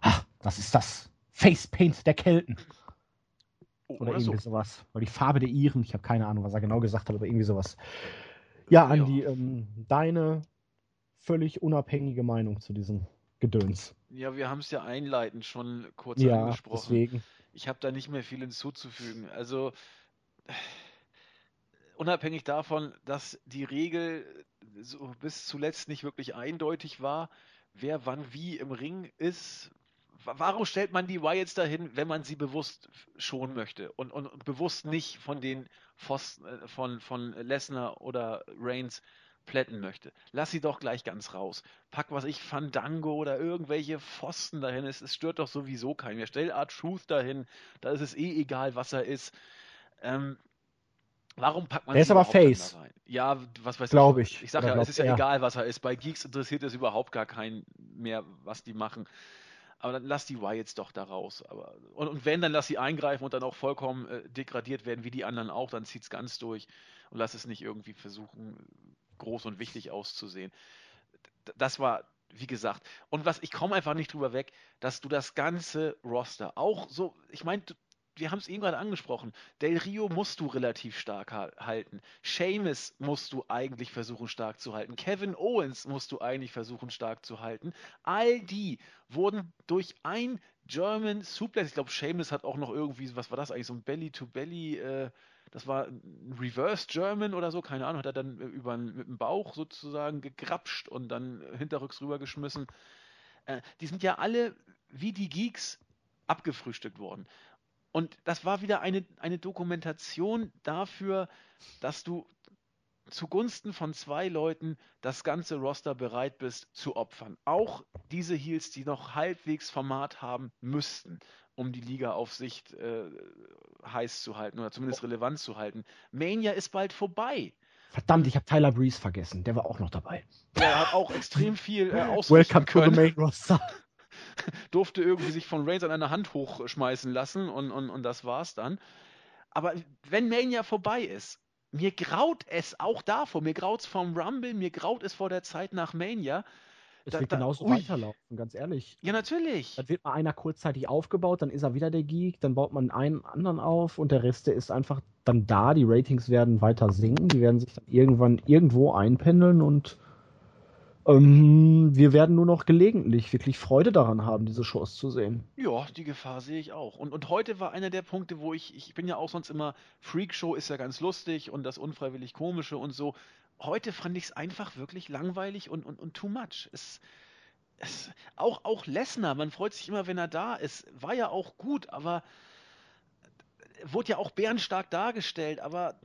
Ach, das ist das Facepaint der Kelten. Oder, oder irgendwie so. sowas. Oder die Farbe der Iren. Ich habe keine Ahnung, was er genau gesagt hat, aber irgendwie sowas. Ja, Andi, ähm, deine völlig unabhängige Meinung zu diesem Gedöns. Ja, wir haben es ja einleitend schon kurz ja, angesprochen. Deswegen. Ich habe da nicht mehr viel hinzuzufügen. Also unabhängig davon, dass die Regel so bis zuletzt nicht wirklich eindeutig war, wer wann wie im Ring ist, warum stellt man die Wyatts dahin, wenn man sie bewusst schonen möchte und, und, bewusst nicht von den Pfosten, äh, von, von Lesnar oder Reigns plätten möchte? Lass sie doch gleich ganz raus. Pack, was ich, Fandango oder irgendwelche Pfosten dahin. Es, es stört doch sowieso keinen mehr. Stell Art Truth dahin. Da ist es eh egal, was er ist. Ähm, Warum packt man Der ist aber Face. Ja, was weiß Glaube ich. Ich, ich sag ja, es ist ja, ja, egal, was er ist. Bei Geeks interessiert es überhaupt gar keinen mehr, was die machen. Aber dann lass die Wyatts doch da raus. Aber, und, und, wenn, dann lass sie eingreifen und dann auch vollkommen äh, degradiert werden, wie die anderen auch, dann zieht es ganz durch und lass es nicht irgendwie versuchen, groß und wichtig auszusehen. Das war, wie gesagt, und was, ich komme einfach nicht drüber weg, dass du das ganze Roster, auch so, ich meine, wir haben es eben gerade angesprochen, Del Rio musst du relativ stark halten. Seamus musst du eigentlich versuchen stark zu halten. Kevin Owens musst du eigentlich versuchen stark zu halten. All die wurden durch ein German Suplex, ich glaube Seamus hat auch noch irgendwie, was war das eigentlich, so ein Belly-to-Belly, -Belly, äh, das war ein Reverse German oder so, keine Ahnung, hat er dann über, mit dem Bauch sozusagen gegrapscht und dann hinterrücks rübergeschmissen. Äh, die sind ja alle wie die Geeks abgefrühstückt worden. Und das war wieder eine, eine Dokumentation dafür, dass du zugunsten von zwei Leuten das ganze Roster bereit bist zu opfern. Auch diese Heels, die noch halbwegs Format haben müssten, um die Liga auf Sicht äh, heiß zu halten oder zumindest relevant zu halten. Mania ist bald vorbei. Verdammt, ich habe Tyler Breeze vergessen. Der war auch noch dabei. Der hat auch extrem viel äh, Welcome können. to the main roster. durfte irgendwie sich von Reigns an einer Hand hochschmeißen lassen und, und, und das war's dann. Aber wenn Mania vorbei ist, mir graut es auch davor, mir graut es vom Rumble, mir graut es vor der Zeit nach Mania. Es da, wird genauso ui. weiterlaufen, ganz ehrlich. Ja, natürlich. Dann wird mal einer kurzzeitig aufgebaut, dann ist er wieder der Geek, dann baut man einen anderen auf und der Rest, der ist einfach dann da. Die Ratings werden weiter sinken, die werden sich dann irgendwann irgendwo einpendeln und ähm, wir werden nur noch gelegentlich wirklich Freude daran haben, diese Shows zu sehen. Ja, die Gefahr sehe ich auch. Und, und heute war einer der Punkte, wo ich, ich bin ja auch sonst immer, Freakshow ist ja ganz lustig und das unfreiwillig komische und so. Heute fand ich es einfach wirklich langweilig und, und, und too much. Es, es, auch auch Lesnar, man freut sich immer, wenn er da ist. War ja auch gut, aber wurde ja auch bärenstark dargestellt, aber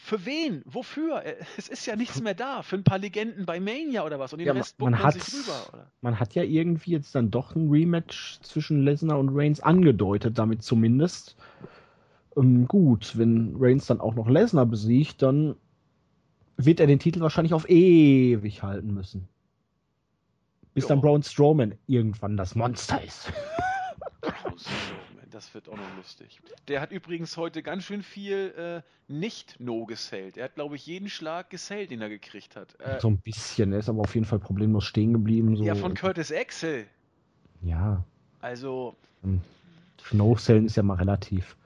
für wen? Wofür? Äh, es ist ja nichts mehr da. Für ein paar Legenden bei Mania oder was. Und den ja, Rest man, man hat, sich rüber, oder? Man hat ja irgendwie jetzt dann doch ein Rematch zwischen Lesnar und Reigns angedeutet, damit zumindest. Ähm, gut, wenn Reigns dann auch noch Lesnar besiegt, dann wird er den Titel wahrscheinlich auf ewig halten müssen. Bis jo. dann Braun Strowman irgendwann das Monster ist. Das wird auch noch lustig. Der hat übrigens heute ganz schön viel äh, nicht No gesellt. Er hat, glaube ich, jeden Schlag gesellt, den er gekriegt hat. Äh, so ein bisschen. Er ist aber auf jeden Fall problemlos stehen geblieben. So. Ja, von Curtis Axel. Ja. Also. No-Sellen ist ja mal relativ.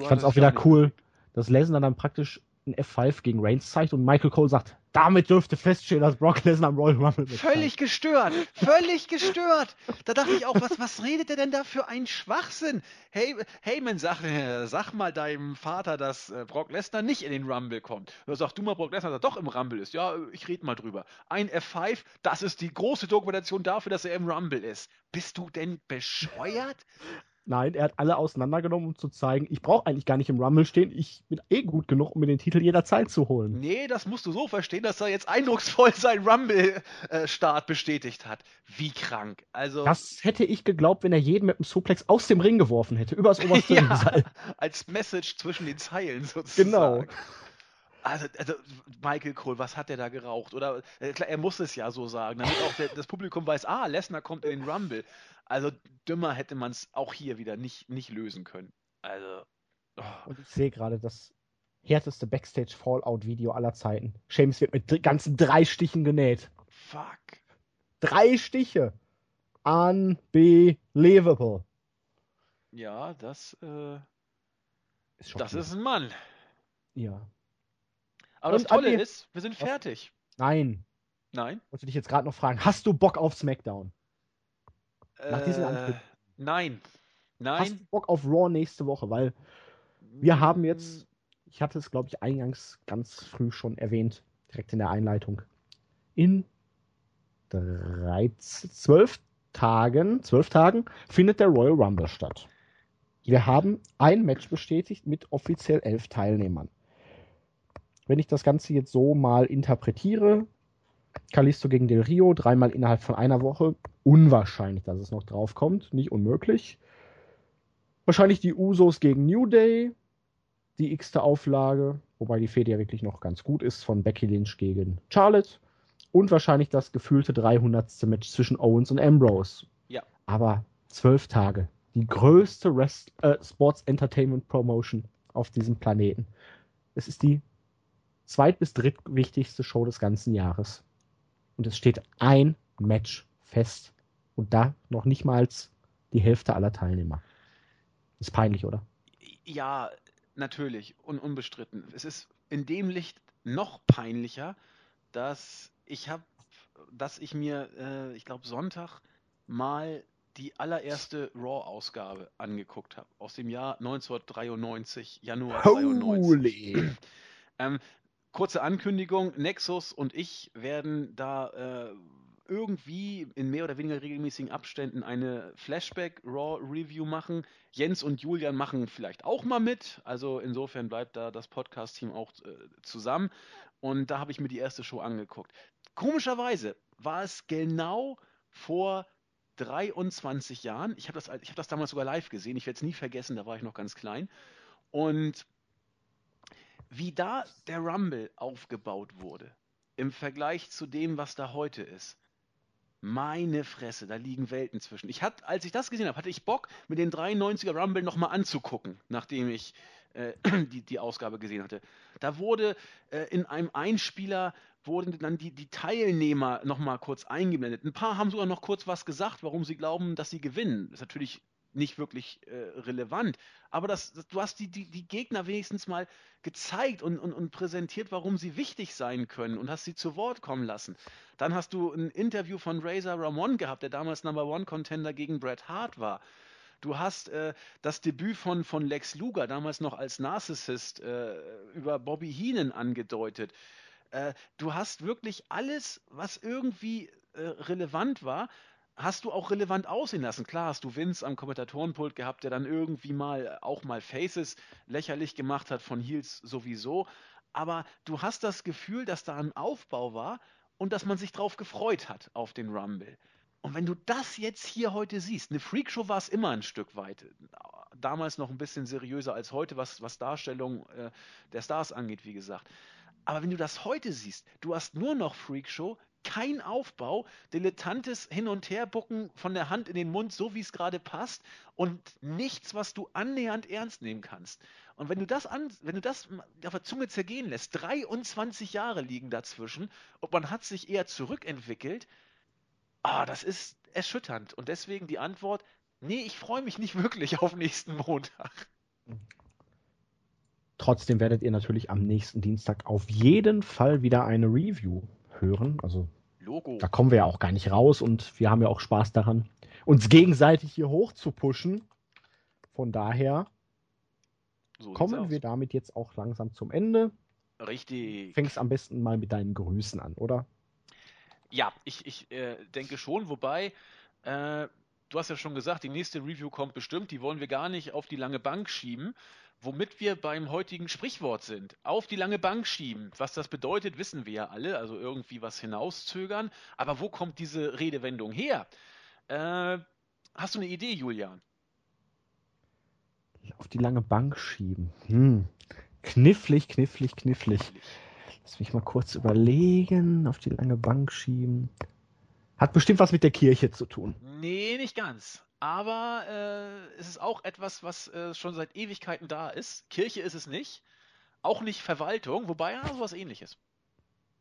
Ich fand es auch wieder cool, dass Lesnar dann praktisch ein F5 gegen Reigns zeigt und Michael Cole sagt, damit dürfte feststehen, dass Brock Lesnar am Royal Rumble mit Völlig gestört, völlig gestört. Da dachte ich auch, was, was redet er denn da für ein Schwachsinn? Hey, Heyman, sag, sag mal deinem Vater, dass äh, Brock Lesnar nicht in den Rumble kommt. Oder sag du mal, Brock Lesnar, dass er doch im Rumble ist. Ja, ich rede mal drüber. Ein F5, das ist die große Dokumentation dafür, dass er im Rumble ist. Bist du denn bescheuert? Nein, er hat alle auseinandergenommen, um zu zeigen, ich brauche eigentlich gar nicht im Rumble stehen, ich bin eh gut genug, um mir den Titel jederzeit zu holen. Nee, das musst du so verstehen, dass er jetzt eindrucksvoll seinen Rumble-Start bestätigt hat. Wie krank. Also. Das hätte ich geglaubt, wenn er jeden mit einem Suplex aus dem Ring geworfen hätte, übers oberste ja, Seil. Als Message zwischen den Zeilen sozusagen. Genau. Also, also, Michael Cole, was hat der da geraucht? Oder äh, klar, er muss es ja so sagen, damit auch der, das Publikum weiß, ah, Lesnar kommt in den Rumble. Also dümmer hätte man es auch hier wieder nicht, nicht lösen können. Also. Oh. Und ich sehe gerade das härteste Backstage-Fallout-Video aller Zeiten. James wird mit ganzen drei Stichen genäht. Fuck. Drei Stiche. Unbelievable. Ja, das, äh, ist das ist ein Mann. Ja. Aber Und das Tolle ist, wir sind fertig. Nein. Nein? Wollte dich jetzt gerade noch fragen, hast du Bock auf SmackDown? Nach diesen äh, Nein. Nein. Hast du Bock auf Raw nächste Woche? Weil wir haben jetzt, ich hatte es glaube ich eingangs ganz früh schon erwähnt, direkt in der Einleitung. In 13, 12 Tagen, 12 Tagen findet der Royal Rumble statt. Wir haben ein Match bestätigt mit offiziell elf Teilnehmern. Wenn ich das Ganze jetzt so mal interpretiere, Kalisto gegen Del Rio, dreimal innerhalb von einer Woche. Unwahrscheinlich, dass es noch drauf kommt, nicht unmöglich. Wahrscheinlich die Usos gegen New Day, die x-te Auflage, wobei die Fede ja wirklich noch ganz gut ist, von Becky Lynch gegen Charlotte. Und wahrscheinlich das gefühlte 300. Match zwischen Owens und Ambrose. Ja. Aber zwölf Tage. Die größte Rest, äh, Sports Entertainment Promotion auf diesem Planeten. Es ist die zweit- bis drittwichtigste Show des ganzen Jahres und es steht ein Match fest. Und da noch nicht mal die Hälfte aller Teilnehmer. Ist peinlich, oder? Ja, natürlich und unbestritten. Es ist in dem Licht noch peinlicher, dass ich habe, dass ich mir, äh, ich glaube Sonntag mal die allererste Raw-Ausgabe angeguckt habe aus dem Jahr 1993, Januar Holy. 93. ähm, kurze Ankündigung: Nexus und ich werden da äh, irgendwie in mehr oder weniger regelmäßigen Abständen eine Flashback Raw Review machen. Jens und Julian machen vielleicht auch mal mit. Also insofern bleibt da das Podcast-Team auch äh, zusammen. Und da habe ich mir die erste Show angeguckt. Komischerweise war es genau vor 23 Jahren. Ich habe das, hab das damals sogar live gesehen. Ich werde es nie vergessen, da war ich noch ganz klein. Und wie da der Rumble aufgebaut wurde, im Vergleich zu dem, was da heute ist, meine Fresse, da liegen Welten zwischen. Ich hatte, als ich das gesehen habe, hatte ich Bock, mir den 93er Rumble nochmal anzugucken, nachdem ich äh, die, die Ausgabe gesehen hatte. Da wurde äh, in einem Einspieler wurden dann die, die Teilnehmer nochmal kurz eingeblendet. Ein paar haben sogar noch kurz was gesagt, warum sie glauben, dass sie gewinnen. Das ist natürlich nicht wirklich äh, relevant. Aber das, das, du hast die, die, die Gegner wenigstens mal gezeigt und, und, und präsentiert, warum sie wichtig sein können und hast sie zu Wort kommen lassen. Dann hast du ein Interview von Razor Ramon gehabt, der damals Number One Contender gegen Bret Hart war. Du hast äh, das Debüt von, von Lex Luger, damals noch als Narcissist, äh, über Bobby Heenan angedeutet. Äh, du hast wirklich alles, was irgendwie äh, relevant war, hast du auch relevant aussehen lassen. Klar hast du Vince am Kommentatorenpult gehabt, der dann irgendwie mal auch mal Faces lächerlich gemacht hat von Heels sowieso. Aber du hast das Gefühl, dass da ein Aufbau war und dass man sich drauf gefreut hat auf den Rumble. Und wenn du das jetzt hier heute siehst, eine Freakshow war es immer ein Stück weit. Damals noch ein bisschen seriöser als heute, was, was Darstellung äh, der Stars angeht, wie gesagt. Aber wenn du das heute siehst, du hast nur noch Freakshow, kein Aufbau, dilettantes Hin- und Herbucken von der Hand in den Mund, so wie es gerade passt und nichts, was du annähernd ernst nehmen kannst. Und wenn du das an, wenn du das auf der Zunge zergehen lässt, 23 Jahre liegen dazwischen und man hat sich eher zurückentwickelt, ah, das ist erschütternd. Und deswegen die Antwort, nee, ich freue mich nicht wirklich auf nächsten Montag. Trotzdem werdet ihr natürlich am nächsten Dienstag auf jeden Fall wieder eine Review hören. Also Logo. da kommen wir ja auch gar nicht raus und wir haben ja auch Spaß daran, uns gegenseitig hier hoch zu pushen. Von daher so kommen wir damit jetzt auch langsam zum Ende. Richtig. Fängst am besten mal mit deinen Grüßen an, oder? Ja, ich, ich äh, denke schon, wobei, äh, du hast ja schon gesagt, die nächste Review kommt bestimmt, die wollen wir gar nicht auf die lange Bank schieben. Womit wir beim heutigen Sprichwort sind. Auf die lange Bank schieben. Was das bedeutet, wissen wir ja alle. Also irgendwie was hinauszögern. Aber wo kommt diese Redewendung her? Äh, hast du eine Idee, Julian? Auf die lange Bank schieben. Hm. Knifflig, knifflig, knifflig. Lass mich mal kurz überlegen. Auf die lange Bank schieben. Hat bestimmt was mit der Kirche zu tun. Nee, nicht ganz aber äh, es ist auch etwas, was äh, schon seit Ewigkeiten da ist. Kirche ist es nicht, auch nicht Verwaltung, wobei ja sowas ähnliches.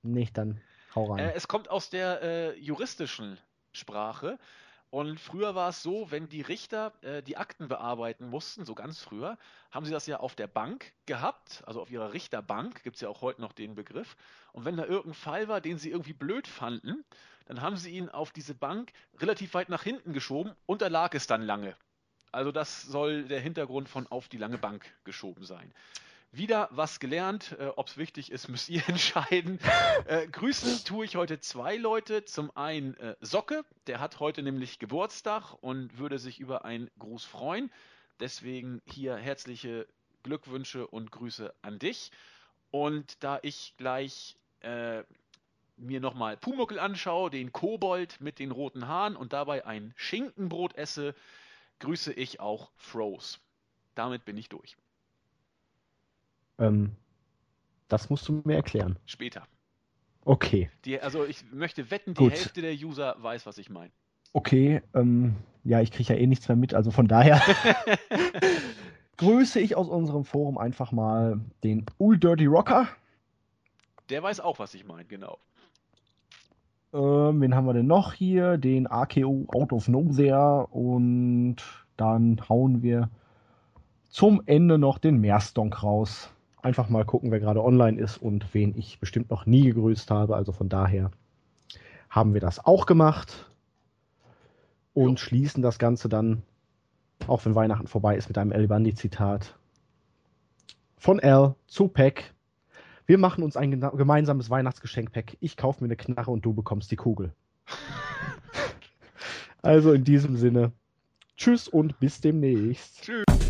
Nicht, dann hau rein. Äh, es kommt aus der äh, juristischen Sprache. Und früher war es so, wenn die Richter äh, die Akten bearbeiten mussten, so ganz früher, haben sie das ja auf der Bank gehabt, also auf ihrer Richterbank, gibt es ja auch heute noch den Begriff. Und wenn da irgendein Fall war, den sie irgendwie blöd fanden, dann haben sie ihn auf diese Bank relativ weit nach hinten geschoben und da lag es dann lange. Also das soll der Hintergrund von auf die lange Bank geschoben sein. Wieder was gelernt. Äh, Ob es wichtig ist, müsst ihr entscheiden. Äh, grüßen tue ich heute zwei Leute. Zum einen äh, Socke, der hat heute nämlich Geburtstag und würde sich über einen Gruß freuen. Deswegen hier herzliche Glückwünsche und Grüße an dich. Und da ich gleich äh, mir nochmal Pumuckel anschaue, den Kobold mit den roten Haaren und dabei ein Schinkenbrot esse, grüße ich auch Froze. Damit bin ich durch. Ähm, das musst du mir erklären. Später. Okay. Die, also ich möchte wetten, die Gut. Hälfte der User weiß, was ich meine. Okay, ähm, ja, ich kriege ja eh nichts mehr mit, also von daher grüße ich aus unserem Forum einfach mal den Ul Dirty Rocker. Der weiß auch, was ich meine, genau. Ähm, wen haben wir denn noch hier? Den AKO Out of Nowhere und dann hauen wir zum Ende noch den Meerstonk raus. Einfach mal gucken, wer gerade online ist und wen ich bestimmt noch nie gegrüßt habe. Also von daher haben wir das auch gemacht und jo. schließen das Ganze dann, auch wenn Weihnachten vorbei ist, mit einem El Bandi-Zitat von L zu Pack. Wir machen uns ein gemeinsames Weihnachtsgeschenk, Pack. Ich kaufe mir eine Knarre und du bekommst die Kugel. also in diesem Sinne, tschüss und bis demnächst. Tschüss.